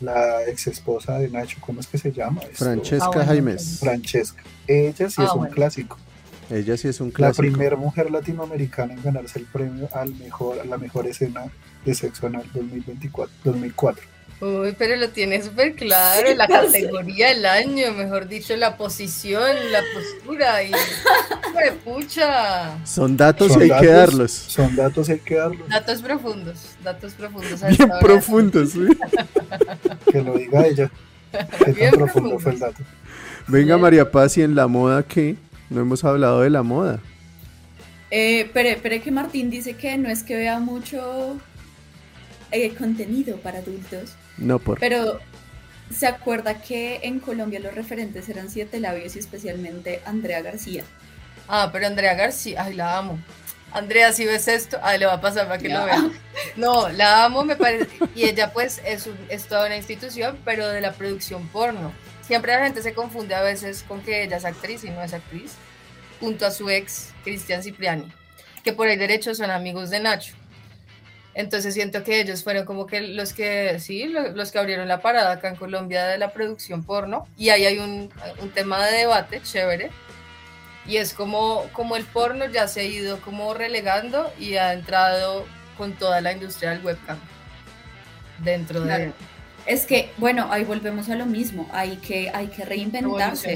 la ex esposa de Nacho, ¿cómo es que se llama? Esto? Francesca Ah, bueno, Jaimes. Francesca. Ella sí Ah, es un bueno. clásico. Ella sí es un La clásico. primera mujer latinoamericana en ganarse el premio al mejor, a la mejor escena de sexo anal 2024, 2004. Uy, pero lo tiene súper claro, la categoría del año, mejor dicho, la posición, la postura y... ¡Hombre, pucha! Son datos Son y hay que darlos. Son datos, hay que darlos. Datos profundos, datos profundos. Bien profundos. ¿sí? Que lo diga ella. Qué Bien tan profundo profundo. fue el dato. Venga, Bien. María Paz, ¿y en la moda qué? No hemos hablado de la moda. Eh, pero, pero que Martín dice que no es que vea mucho eh, contenido para adultos, No por. pero se acuerda que en Colombia los referentes eran Siete Labios y especialmente Andrea García. Ah, pero Andrea García, ay, la amo. Andrea, si ves esto, ay, le va a pasar para que lo vea. No, la amo, me parece. Y ella, pues, es, un- es toda una institución, pero de la producción porno. Siempre la gente se confunde a veces con que ella es actriz y no es actriz, junto a su ex, Cristian Cipriani, que por el derecho son amigos de Nacho. Entonces siento que ellos fueron como que los que, sí, lo- los que abrieron la parada acá en Colombia de la producción porno. Y ahí hay un, un tema de debate chévere. Y es como, como el porno ya se ha ido como relegando y ha entrado con toda la industria del webcam dentro de. Es que, bueno, ahí volvemos a lo mismo, hay que, hay que reinventarse.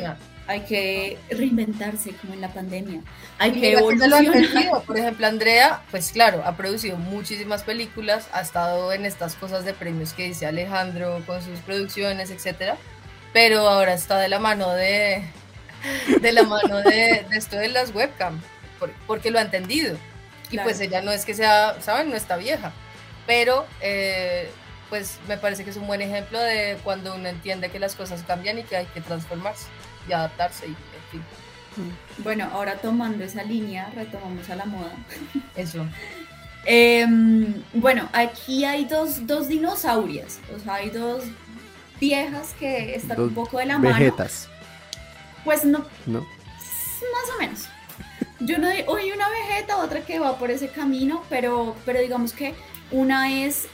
Hay que reinventarse como en la pandemia, hay Y que evolucionar. Por ejemplo, Andrea, pues claro, ha producido muchísimas películas, ha estado en estas cosas de premios que dice Alejandro con sus producciones, etcétera, pero ahora está de la mano de, de la mano de, de esto de las webcam, por- porque lo ha entendido. Y Claro. pues ella no es que sea, ¿saben? No está vieja, pero eh, pues me parece que es un buen ejemplo de cuando uno entiende que las cosas cambian y que hay que transformarse y adaptarse y en fin, Bueno, ahora tomando esa línea, retomamos a la moda. eso. Em, bueno, aquí hay dos, dos dinosaurias, o sea, hay dos viejas que están Dos un poco de la mano. Vegetas, Pues no, ¿no? más o menos. Yo no oí una vegeta, otra que va por ese camino, pero, pero digamos que una es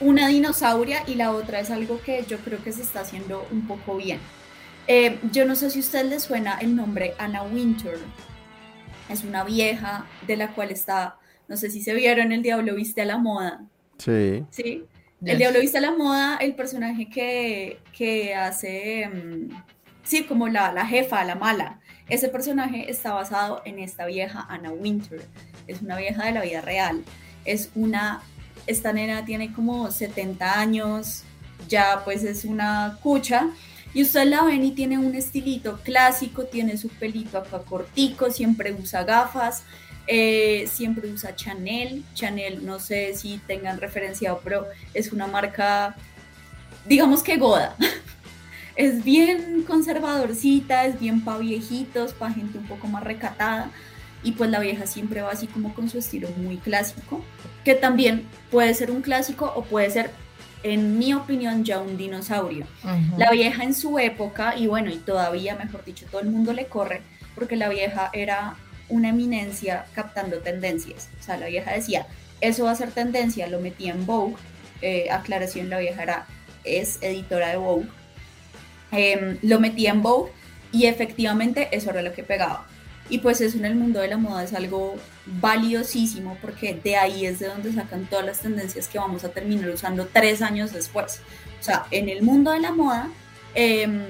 una dinosauria y la otra es algo que yo creo que se está haciendo un poco bien. Eh, yo no sé si a usted le suena el nombre Anna Winter. Es una vieja de la cual está, no sé si se vieron El Diablo Viste a la Moda. Sí. ¿Sí? Yes. El Diablo Viste a la Moda, el personaje que, que hace, mm, sí, como la, la jefa, la mala. Ese personaje está basado en esta vieja Anna Winter. Es una vieja de la vida real. Es una, esta nena tiene como 70 años, ya pues es una cucha. Y usted la ven y tiene un estilito clásico, tiene su pelito acá cortico, siempre usa gafas, eh, siempre usa Chanel. Chanel, no sé si tengan referenciado, pero es una marca, digamos que goda. Es bien conservadorcita, es bien pa' viejitos, pa' gente un poco más recatada. Y pues la vieja siempre va así como con su estilo muy clásico, que también puede ser un clásico o puede ser, en mi opinión, ya un dinosaurio. La vieja en su época, y bueno, y todavía, mejor dicho, todo el mundo le corre, porque la vieja era una eminencia captando tendencias. O sea, la vieja decía, eso va a ser tendencia, lo metía en Vogue. Eh, aclaración, la vieja era, es editora de Vogue. Em, lo metía en Vogue y efectivamente eso era lo que pegaba. Y pues eso en el mundo de la moda es algo valiosísimo porque de ahí es de donde sacan todas las tendencias que vamos a terminar usando tres años después. O sea, en el mundo de la moda, em,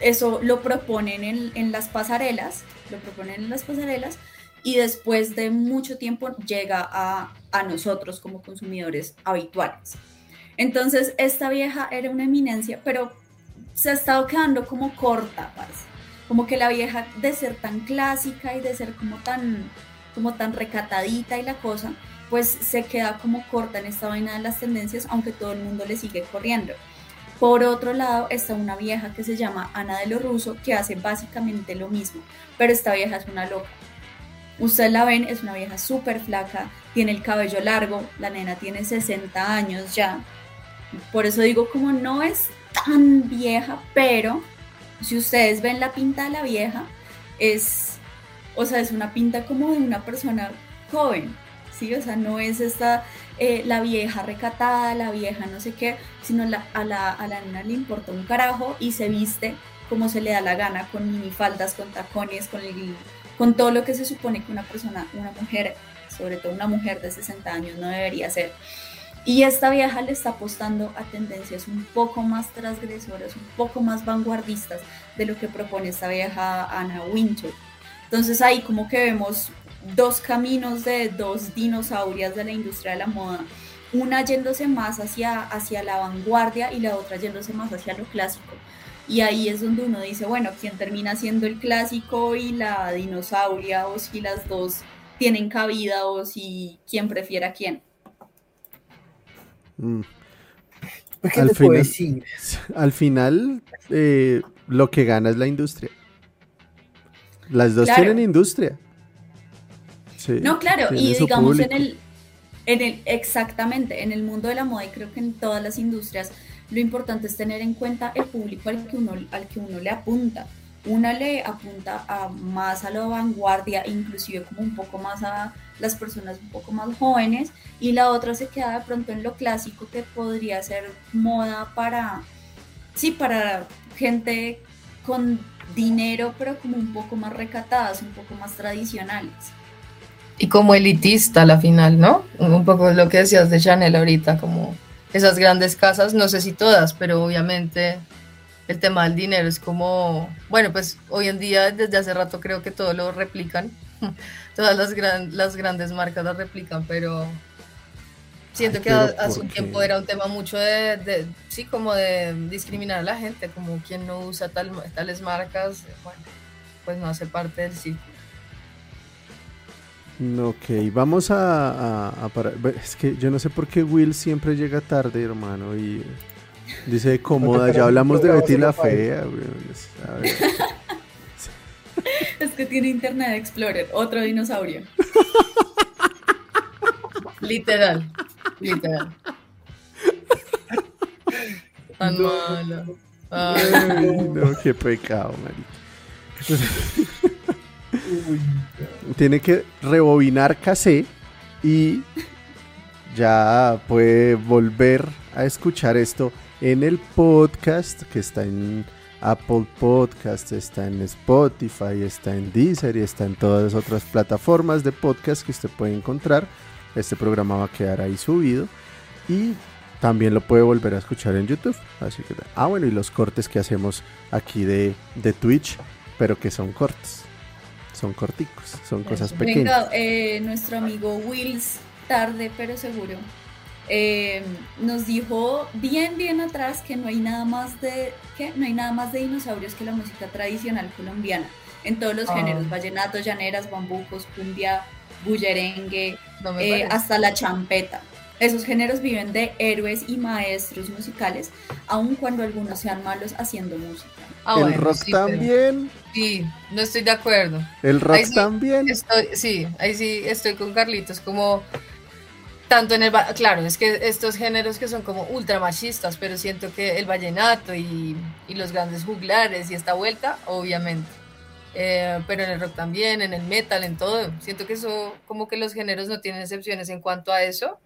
eso lo proponen en, en las pasarelas, lo proponen en las pasarelas y después de mucho tiempo llega a, a nosotros como consumidores habituales. Entonces, esta vieja era una eminencia, pero se ha estado quedando como corta, parece. Como que la vieja de ser tan clásica y de ser como tan, como tan recatadita y la cosa, pues se queda como corta en esta vaina de las tendencias, aunque todo el mundo le sigue corriendo. Por otro lado, está una vieja que se llama Ana de lo Russo, que hace básicamente lo mismo, pero esta vieja es una loca. Ustedes la ven, es una vieja súper flaca, tiene el cabello largo, la nena tiene 60 años ya. Por eso digo, como no es tan vieja, pero si ustedes ven la pinta de la vieja, es, o sea, es una pinta como de una persona joven, ¿sí? O sea, no es esta, eh, la vieja recatada, la vieja no sé qué, sino la, a, la, a la nena le importa un carajo y se viste como se le da la gana, con minifaldas, con tacones, con, con todo lo que se supone que una persona, una mujer, sobre todo una mujer de 60 años, no debería hacer. Y esta vieja le está apostando a tendencias un poco más transgresoras, un poco más vanguardistas de lo que propone esta vieja Anna Wintour. Entonces ahí como que vemos dos caminos de dos dinosaurias de la industria de la moda, una yéndose más hacia, hacia la vanguardia y la otra yéndose más hacia lo clásico. Y ahí es donde uno dice, bueno, ¿quién termina siendo el clásico y la dinosauria o si las dos tienen cabida o si quién prefiere a quién? Mm. Al, final, al, final, eh, lo que gana es la industria. Las dos tienen industria. no, claro, y digamos en el, en el, exactamente, en el mundo de la moda y creo que en todas las industrias, lo importante es tener en cuenta el público al que uno, al que uno le apunta. Una le apunta a más a la vanguardia, inclusive como un poco más a las personas un poco más jóvenes, y la otra se queda de pronto en lo clásico que podría ser moda para, sí, para gente con dinero, pero como un poco más recatadas, un poco más tradicionales. Y como elitista la final, ¿no? Un poco lo que decías de Chanel ahorita, como esas grandes casas, no sé si todas, pero obviamente el tema del dinero es como, bueno, pues hoy en día desde hace rato creo que todo lo replican, todas las, las grandes marcas lo replican, pero siento que hace un tiempo era un tema mucho de, sí, como de discriminar a la gente, como quien no usa tal, tales marcas, bueno, pues no hace parte del círculo. Ok, vamos a, parar. Es que yo no sé por qué Will siempre llega tarde, hermano, y dice cómoda. Ya hablamos de Betty la Fea. Es que tiene Internet Explorer, otro dinosaurio. Literal, literal. Tan malo. no, qué pecado, marica. Tiene que rebobinar cassé y ya puede volver a escuchar esto en el podcast que está en Apple Podcast, está en Spotify, está en Deezer y está en todas las otras plataformas de podcast que usted puede encontrar. Este programa va a quedar ahí subido y también lo puede volver a escuchar en YouTube. Así que, ah, bueno, y los cortes que hacemos aquí de, de Twitch, pero que son cortos son corticos, son cosas pequeñas. Venga, eh, nuestro amigo Wills, tarde pero seguro, eh, nos dijo bien, bien atrás que no hay nada más de que no hay nada más de dinosaurios que la música tradicional colombiana, en todos los géneros, ah. vallenato, llaneras, bambucos, cumbia, bullerengue, eh, hasta la champeta. Esos géneros viven de héroes y maestros musicales, aun cuando algunos sean malos haciendo música. Ah, el rock también. Sí, no estoy de acuerdo. El rock también. sí, ahí sí estoy con Carlitos, como tanto en el claro, es que estos géneros que son como ultra machistas, pero siento que el vallenato y, los grandes juglares y esta vuelta, obviamente. Eh, pero en el rock también, en el metal, en todo. Siento que eso, como que los géneros no tienen excepciones en cuanto a eso.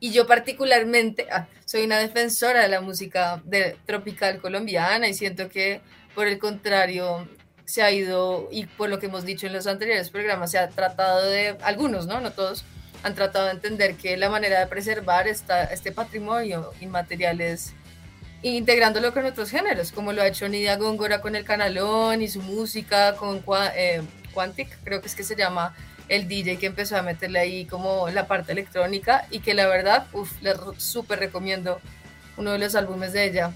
Y yo particularmente ah, soy una defensora de la música de, tropical colombiana y siento que por el contrario se ha ido, y por lo que hemos dicho en los anteriores programas, se ha tratado de, algunos, ¿no? No todos, han tratado de entender que la manera de preservar esta, este patrimonio inmaterial es integrándolo con otros géneros, como lo ha hecho Nidia Góngora con el canalón y su música, con eh, Quantic, creo que es que se llama el DJ que empezó a meterle ahí como la parte electrónica y que la verdad, uff, les súper recomiendo uno de los álbumes de ella,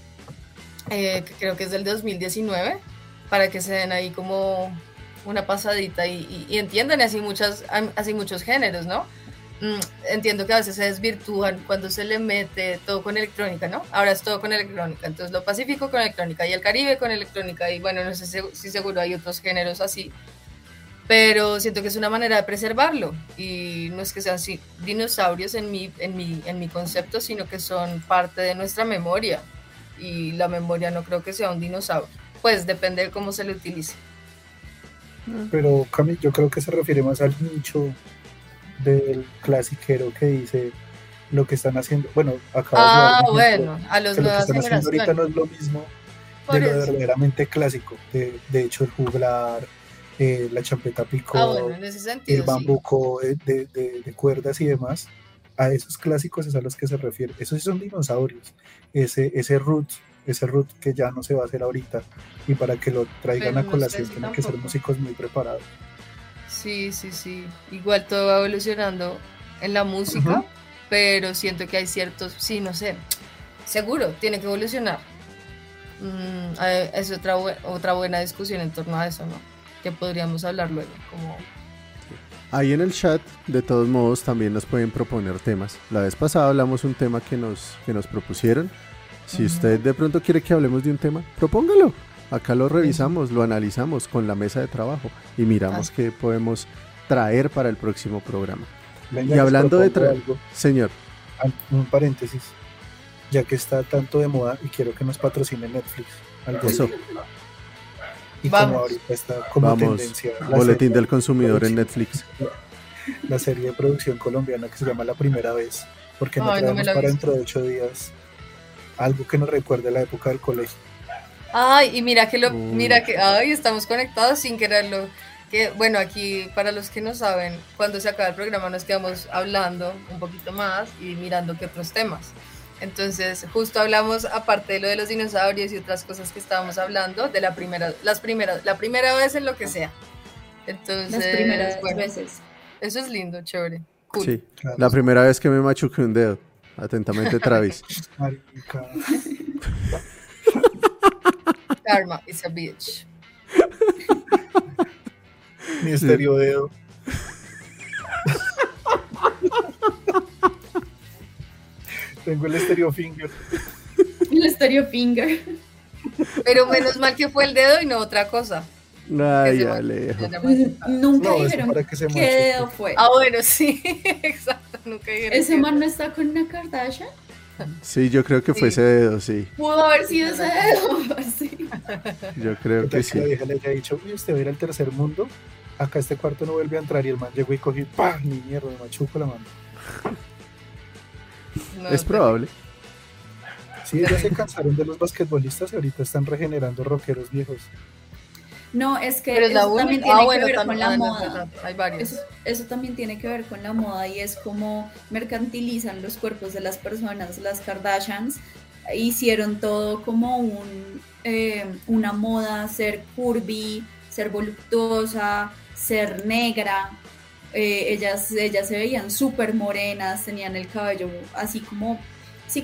eh, creo que es del 2019, para que se den ahí como una pasadita y, entiendan así, muchas, así muchos géneros, ¿no? Mm, entiendo que a veces se desvirtúan cuando se le mete todo con electrónica, ¿no? Ahora es todo con electrónica, entonces lo Pacífico con electrónica y el Caribe con electrónica y bueno, no sé si seguro hay otros géneros así, pero siento que es una manera de preservarlo y no es que sean dinosaurios en mi, en, mi, en mi concepto, sino que son parte de nuestra memoria y la memoria no creo que sea un dinosaurio, pues depende de cómo se le utilice. Pero Cami, yo creo que se refiere más al nicho del clasiquero que dice lo que están haciendo, bueno, acá ah, bueno, a los lo que están haciendo ahorita no es lo mismo de lo verdaderamente clásico, de, de hecho el juglar, eh, la champeta picó, ah, el bambuco de, de, de, cuerdas y demás, a esos clásicos es a los que se refiere. Esos son dinosaurios. Ese, ese root, ese root que ya no se va a hacer ahorita. Y para que lo traigan a colación tienen que ser músicos muy preparados. Sí, sí, sí. Igual todo va evolucionando en la música, pero siento que hay ciertos, sí, no sé, seguro, tiene que evolucionar. Mm, es otra, otra buena discusión en torno a eso, ¿no? Que podríamos hablar luego, como Ahí en el chat, de todos modos, también nos pueden proponer temas. La vez pasada hablamos un tema que nos, que nos propusieron. Si usted de pronto quiere que hablemos de un tema, propóngalo. Acá lo revisamos, lo analizamos con la mesa de trabajo y miramos qué podemos traer para el próximo programa. y hablando de traer, señor. Ah, un paréntesis, ya que está tanto de moda y quiero que nos patrocine Netflix. Algo Eso. Y como ahorita está como tendencia. Boletín del consumidor en Netflix. La serie de producción colombiana que se llama La Primera Vez. Porque no traemos para dentro de ocho días algo que nos recuerde la época del colegio. Ay, y mira que lo, mira que, ay, estamos conectados sin quererlo. Que bueno, aquí para los que no saben, cuando se acaba el programa nos quedamos hablando un poquito más y mirando qué otros temas. Entonces, justo hablamos, aparte de lo de los dinosaurios y otras cosas que estábamos hablando, de la primera, las primeras, la primera vez en lo que sea. Entonces, las primeras veces. Eso es lindo, chévere. Cool. Sí, la primera vez que me machuqué un dedo. Atentamente, Travis. Karma is a bitch. Mi estéreo dedo. Tengo el estéreo finger. El estéreo finger. Pero menos mal que fue el dedo y no otra cosa. Ay, ya Nunca dijeron qué dedo fue. Ah, bueno, sí, exacto. Nunca dijeron. ¿Ese man no está con una Kardashian? Sí, yo creo que fue ese dedo, sí. Pudo haber sido ese dedo, sí. Yo creo que sí. La vieja le había dicho, uy, usted va a ir al tercer mundo, acá este cuarto no vuelve a entrar y el man llegó y cogió, ¡pam! Ni mierda, me machuco la mano es probable. Sí, ya se cansaron de los basquetbolistas y ahorita están regenerando rockeros viejos. No, es que eso también tiene que ver con la moda. Hay varios. Eso, también tiene que ver con la moda y es como mercantilizan los cuerpos de las personas. Las Kardashians hicieron todo como un, eh, una moda, ser curvy, ser voluptuosa, ser negra, eh, ellas, ellas se veían súper morenas, tenían el cabello así como,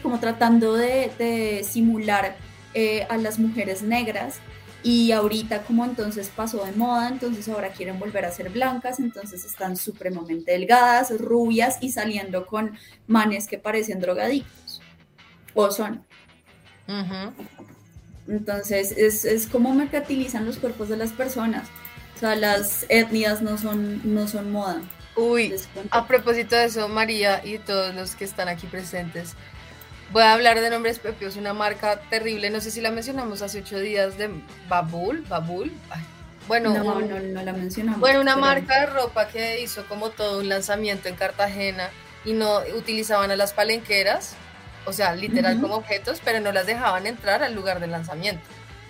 como tratando de, simular eh, a las mujeres negras. Y ahorita como entonces pasó de moda, entonces ahora quieren volver a ser blancas, entonces están supremamente delgadas, rubias y saliendo con manes que parecen drogadictos. O son. Entonces es, es como mercantilizan los cuerpos de las personas sea, las etnias no son, no son moda. Uy, a propósito de eso, María y todos los que están aquí presentes, voy a hablar de nombres propios, una marca terrible, no sé si la mencionamos hace ocho días, de Babul, Babul. bueno, no, no, la mencionamos. Bueno, una marca de ropa que hizo como todo un lanzamiento en Cartagena y no utilizaban a las palenqueras, o sea, literal como objetos, pero no las dejaban entrar al lugar del lanzamiento.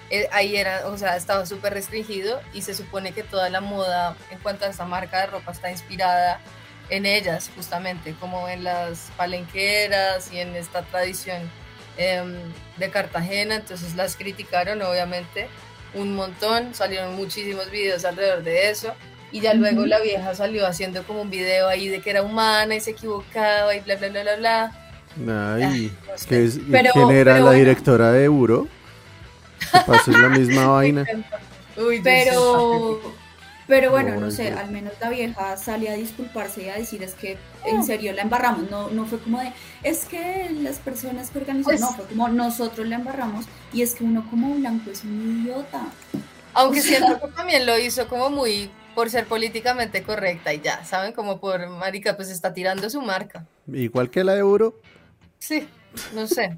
Eh, ahí era, o sea, estaba súper restringido y se supone que toda la moda en cuanto a esta marca de ropa está inspirada en ellas, justamente, como en las palenqueras y en esta tradición em, de Cartagena, entonces las criticaron obviamente un montón, salieron muchísimos videos alrededor de eso. Y ya luego la vieja salió haciendo como un video ahí de que era humana y se equivocaba y bla, bla, bla, bla, bla. Ay, ah, ¿quién era la directora de Euro? pasó la misma vaina. pero, pero bueno, no sé, al menos la vieja sale a disculparse y a decir es que en serio la embarramos. No, no fue como de, es que las personas que organizan, pues no, fue como nosotros la embarramos y es que uno como blanco es un idiota. Aunque siento que también lo hizo como muy por ser políticamente correcta y ya, ¿saben? Como por, marica, pues está tirando su marca. Igual que la euro. Sí, no sé.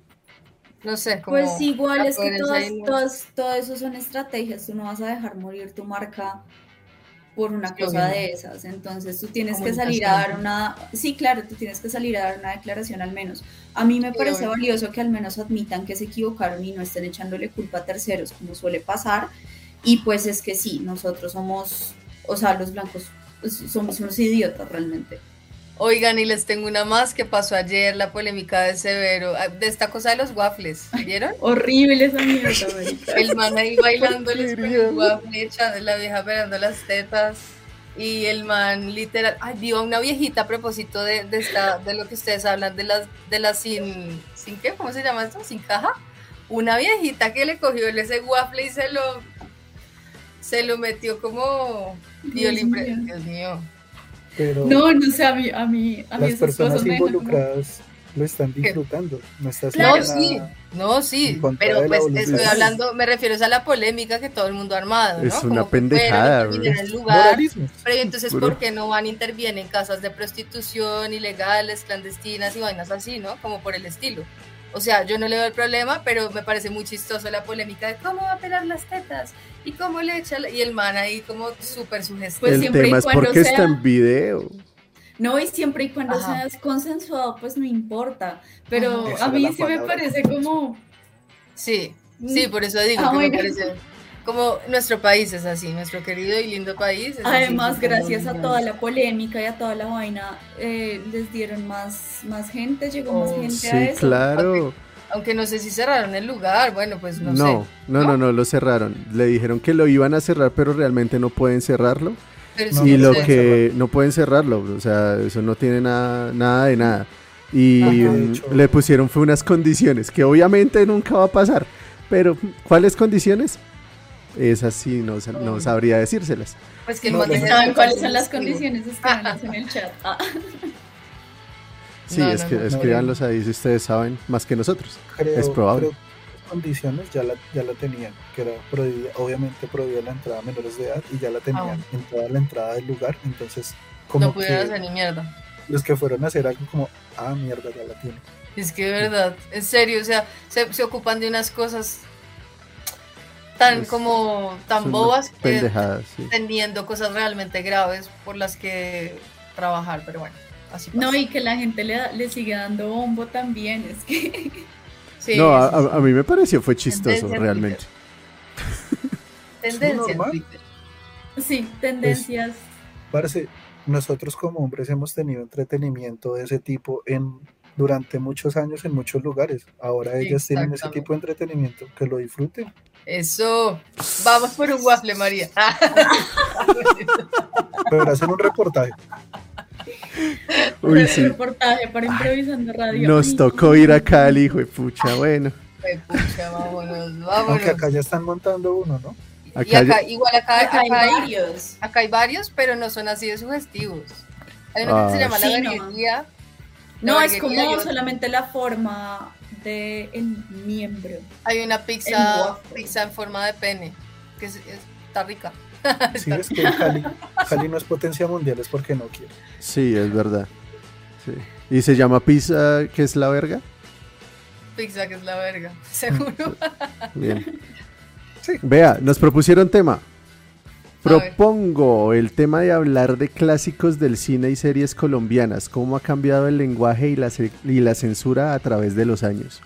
No sé. pues igual es que todas, todas, todo eso son estrategias. Tú no vas a dejar morir tu marca por una Sí, cosa de esas. Entonces tú tienes que salir a dar una, sí, claro, tú tienes que salir a dar una declaración al menos. A mí me Sí, parece valioso que al menos admitan que se equivocaron y no estén echándole culpa a terceros, como suele pasar. Y pues es que sí, nosotros somos, o sea, los blancos pues, somos unos idiotas realmente. Oigan, y les tengo una más que pasó ayer, la polémica de Severo, ah, de esta cosa de los waffles, ¿vieron? Horrible esa mierda. El man ahí bailándoles con Porquería. el waffle, echando la vieja pegando las tetas. Y el man literal, ay, vio a una viejita a propósito de, de esta, de lo que ustedes hablan, de las, de las sin, sin qué, ¿cómo se llama esto? Sin caja. Una viejita que le cogió ese waffle y se lo, se lo metió como Dios. Dios mío. Pero No, no sé, a mí, a mí, a mí las personas dejan como- involucradas lo están disfrutando. No estás Claro, sí, no, sí, pero pues estoy hablando, me refiero a la polémica que todo el mundo ha armado, ¿no? Es una Como que pendejada, en el lugar, pero entonces, Puro. ¿por qué no van a intervienen en casas de prostitución, ilegales, clandestinas y vainas así, ¿no? Como por el estilo. O sea, yo no le veo el problema, pero me parece muy chistoso la polémica de cómo va a pelar las tetas y cómo le echa, la- y el man ahí como súper sugestivo. Pues el siempre y tema es cuando porque sea- está en video. No, y siempre y cuando Ajá. seas consensuado, pues no importa. Pero Ajá. A mí sí me parece como. Sí, sí, por eso digo Ah, que me parece como nuestro país es así, nuestro querido y lindo país. es Además, gracias a toda la polémica y a toda la vaina, eh, les dieron más, más gente, llegó más Oh, gente Sí, a eso. claro. Aunque no sé si cerraron el lugar, bueno, pues no, No, sé. no, no, no, lo cerraron. Le dijeron que lo iban a cerrar, pero realmente no pueden cerrarlo. Pero No, y no lo que no pueden cerrarlo, o sea, eso no tiene nada, nada de nada. Y Ajá. mm, le pusieron fue unas condiciones que obviamente nunca va a pasar. Pero, ¿cuáles condiciones? Esas sí no, no sabría decírselas. Pues que No, man no, ¿Y deje no. de saben cuáles son las condiciones? Escríbanlas en el chat. Ah, Sí, No, es no, que no, no, escríbanlos ahí si ustedes saben más que nosotros. Creo, Es probable. creo que las condiciones ya la, ya la tenían, que era prohibida, obviamente prohibida la entrada a menores de edad y ya la tenían en toda la entrada del lugar, entonces como No pudieron hacer ni mierda. los que fueron a hacer algo como, ah, mierda, ya la tienen. Es que de verdad, en serio, o sea, se, se ocupan de unas cosas tan Es- como tan bobas que sí. teniendo cosas realmente graves por las que trabajar, pero bueno, así pasa. No, y que la gente le, da- le sigue dando bombo también. Es que. Sí, no, a, a- a mí me pareció fue chistoso Tendencia realmente. tendencia. Sí, tendencias. Parece, nosotros como hombres hemos tenido entretenimiento de ese tipo en durante muchos años en muchos lugares. Ahora ellas tienen ese tipo de entretenimiento, que lo disfruten. Eso, vamos por un waffle, María. Pero hacen un reportaje. Uy, sí. Reportaje para improvisando radio. Nos Ay, tocó ir a Cali, hijo de pucha, bueno. Ay, pucha, vámonos, Aunque vámonos. acá ya están montando uno, ¿no? y acá igual acá, Acá hay acá hay, varios. acá hay varios, pero no son así de sugestivos. Hay uno que se Ah, llama sí, la no. verguería. No, La es como solamente la forma de el miembro. Hay una pizza, waffle. pizza en forma de pene, que es- es- está rica. Si es que Cali, Cali no es potencia mundial, es porque no quiere. Sí, es verdad. Sí. ¿Y se llama pizza, que es la verga? Pizza que es la verga, seguro. Bien. Sí. Vea, nos propusieron tema. Propongo el tema de hablar de clásicos del cine y series colombianas, cómo ha cambiado el lenguaje y la, ce- y la censura a través de los años.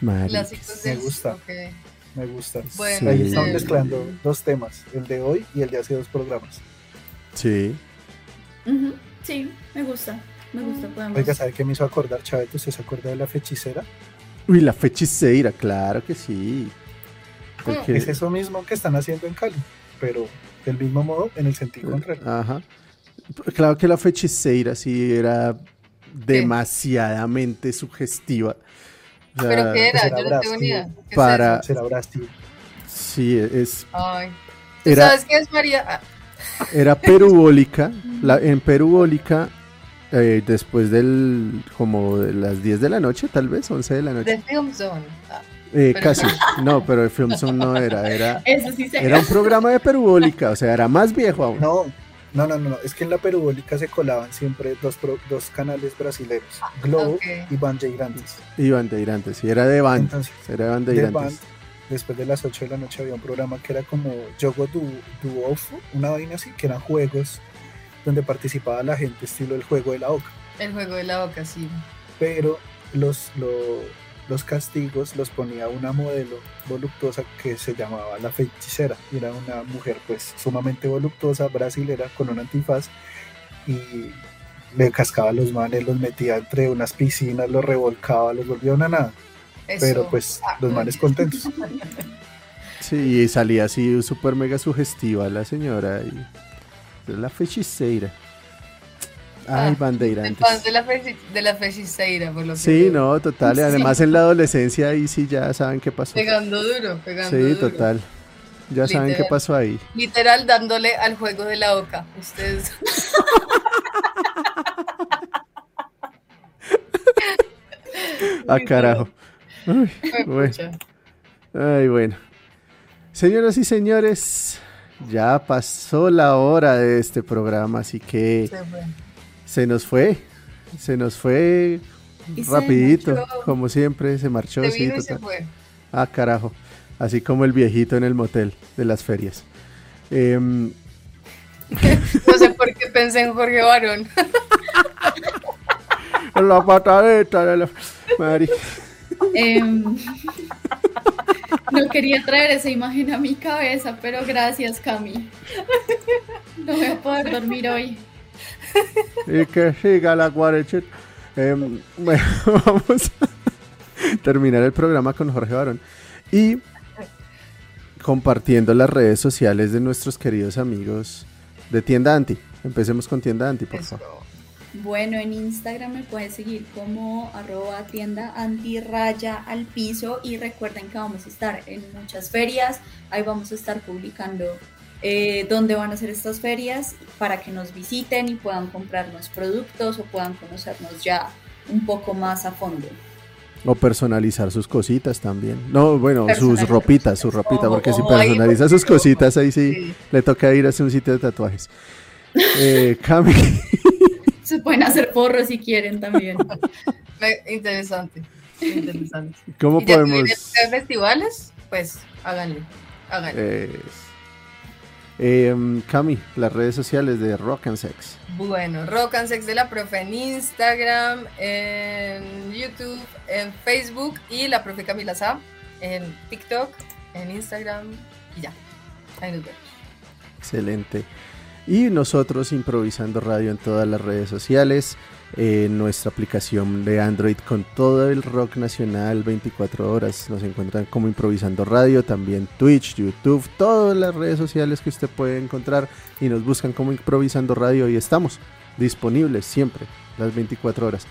Marica. Clásicos Me del- gusta. Me gusta. Bueno, Ahí Sí. eh, mezclando dos temas, el de hoy y el de hace dos programas. Sí. Sí, me gusta. Me gusta. Podemos. Oiga, ¿sabe qué me hizo acordar, Chaveto? ¿Usted se acuerda de la fechicera? Uy, la fechiceira, claro que sí. Porque- Es eso mismo que están haciendo en Cali, pero del mismo modo en el sentido contrario. Ajá. Claro que la fechiceira sí era demasiadamente sugestiva. O sea, ¿Pero qué era? Yo no tengo ni idea. ¿Qué Para-? Será Brasil. Sí, es, Ay. ¿Tú Era- sabes qué es María? Ah, era perubólica. La, en perubólica, eh, después del, como de las 10 de la noche, tal vez, 11 de la The noche. Film Zone. Ah, Eh, casi. No, pero el Film Zone no era. Era, Eso sí se era un programa de perubólica, o sea, era más viejo aún. No, no, no, no, no, es que en la perubólica se colaban siempre dos, pro- dos canales brasileños, Globo ok. y Bandeirantes. Y Bandeirantes, sí, era de Band. Entonces, Era de de Bandeirantes. Band después de las 8 de la noche había un programa que era como Yogo du, Duofo, una vaina así, que eran juegos donde participaba la gente estilo el juego de la oca. El juego de la oca, sí. Pero los, los, castigos los ponía una modelo voluptuosa que se llamaba la fechicera. Era una mujer pues sumamente voluptuosa, brasilera, con un antifaz y le cascaba los manes, los metía entre unas piscinas, los revolcaba, los volvía una nada. Pero pues ah, los manes contentos. Sí, salía así súper mega sugestiva la señora y la fechiceira. Ay, ah, bandeirantes. De la, de la fechiceira, por lo que Sí, no, total. Además en la adolescencia ahí sí ya saben qué pasó. Pegando duro, pegando duro. Sí, total. Ya saben qué pasó ahí. Literal dándole al juego de la oca. Ustedes. ah, carajo. Ay, bueno. Señoras y señores, ya pasó la hora de este programa, así que se, nos fue. Se nos fue rapidito, como siempre, se marchó. Ah, carajo. Así como el viejito en el motel de las ferias. Em, no sé por qué pensé en Jorge Barón. la patadita de la... Mari. Em, no quería traer esa imagen a mi cabeza, pero gracias, Cami. No voy a poder dormir hoy. Y que siga la cuarentena. Em, bueno, vamos a terminar el programa con Jorge Barón. Y compartiendo las redes sociales de nuestros queridos amigos de Tienda Anti. Empecemos con Tienda Anti, por favor. Bueno, en Instagram me pueden seguir como arroba tienda antirraya al piso y recuerden que vamos a estar en muchas ferias, ahí vamos a estar publicando eh, dónde van a ser estas ferias para que nos visiten y puedan comprarnos productos o puedan conocernos ya un poco más a fondo. O personalizar sus cositas también. No, bueno, sus ropitas, su ropita, porque si personaliza sus cositas, ahí sí, le toca ir a hacer un sitio de tatuajes. Eh, Cami. Se pueden hacer porros si quieren también. interesante, interesante. ¿Cómo podemos? Festivales, pues háganle, háganle. Eh, Cami, las redes sociales de Rock and Sex. Bueno, Rock and Sex de la profe en Instagram, en YouTube, en Facebook y la profe Camila Sá en TikTok, en Instagram y ya. Ahí nos vemos. Excelente. Y nosotros improvisando radio en todas las redes sociales, en nuestra aplicación de Android con todo el rock nacional 24 horas. Nos encuentran como improvisando radio, también Twitch, YouTube, todas las redes sociales que usted puede encontrar y nos buscan como improvisando radio y estamos disponibles siempre, las 24 horas.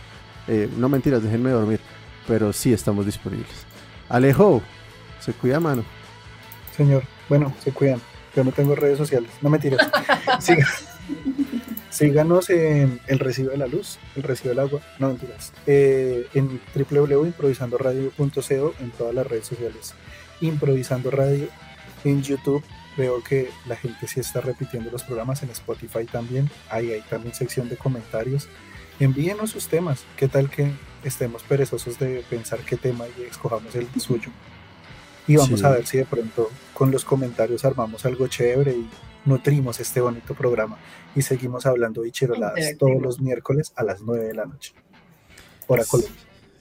Eh, no mentiras, déjenme dormir, pero sí estamos disponibles. Alejo, se cuida mano. Señor, bueno, se cuidan. Yo no tengo redes sociales, no me tires. síganos en El Recibo de la Luz, El Recibo del Agua, no mentiras. Eh, en www.improvisandoradio.co en todas las redes sociales. Improvisando Radio en YouTube. Veo que la gente sí está repitiendo los programas en Spotify también. Ahí hay también sección de comentarios. Envíenos sus temas. ¿Qué tal que estemos perezosos de pensar qué tema y escojamos el suyo? Y vamos a ver si de pronto con los comentarios armamos algo chévere y nutrimos este bonito programa. Y seguimos hablando bichiroladas todos los miércoles a las 9 de la noche. Hora Colombia.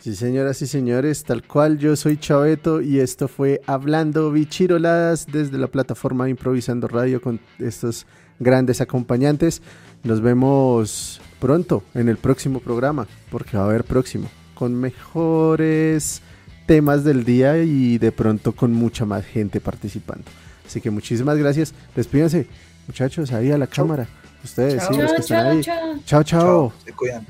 Sí, señoras y señores, tal cual yo soy Chaveto y esto fue Hablando Bichiroladas desde la plataforma Improvisando Radio con estos grandes acompañantes. Nos vemos pronto en el próximo programa, porque va a haber próximo, con mejores temas del día y de pronto con mucha más gente participando. Así que muchísimas gracias. Despídense, muchachos, ahí a la cámara. Ustedes, sí, los que están ahí. chao. chao. Se cuidan.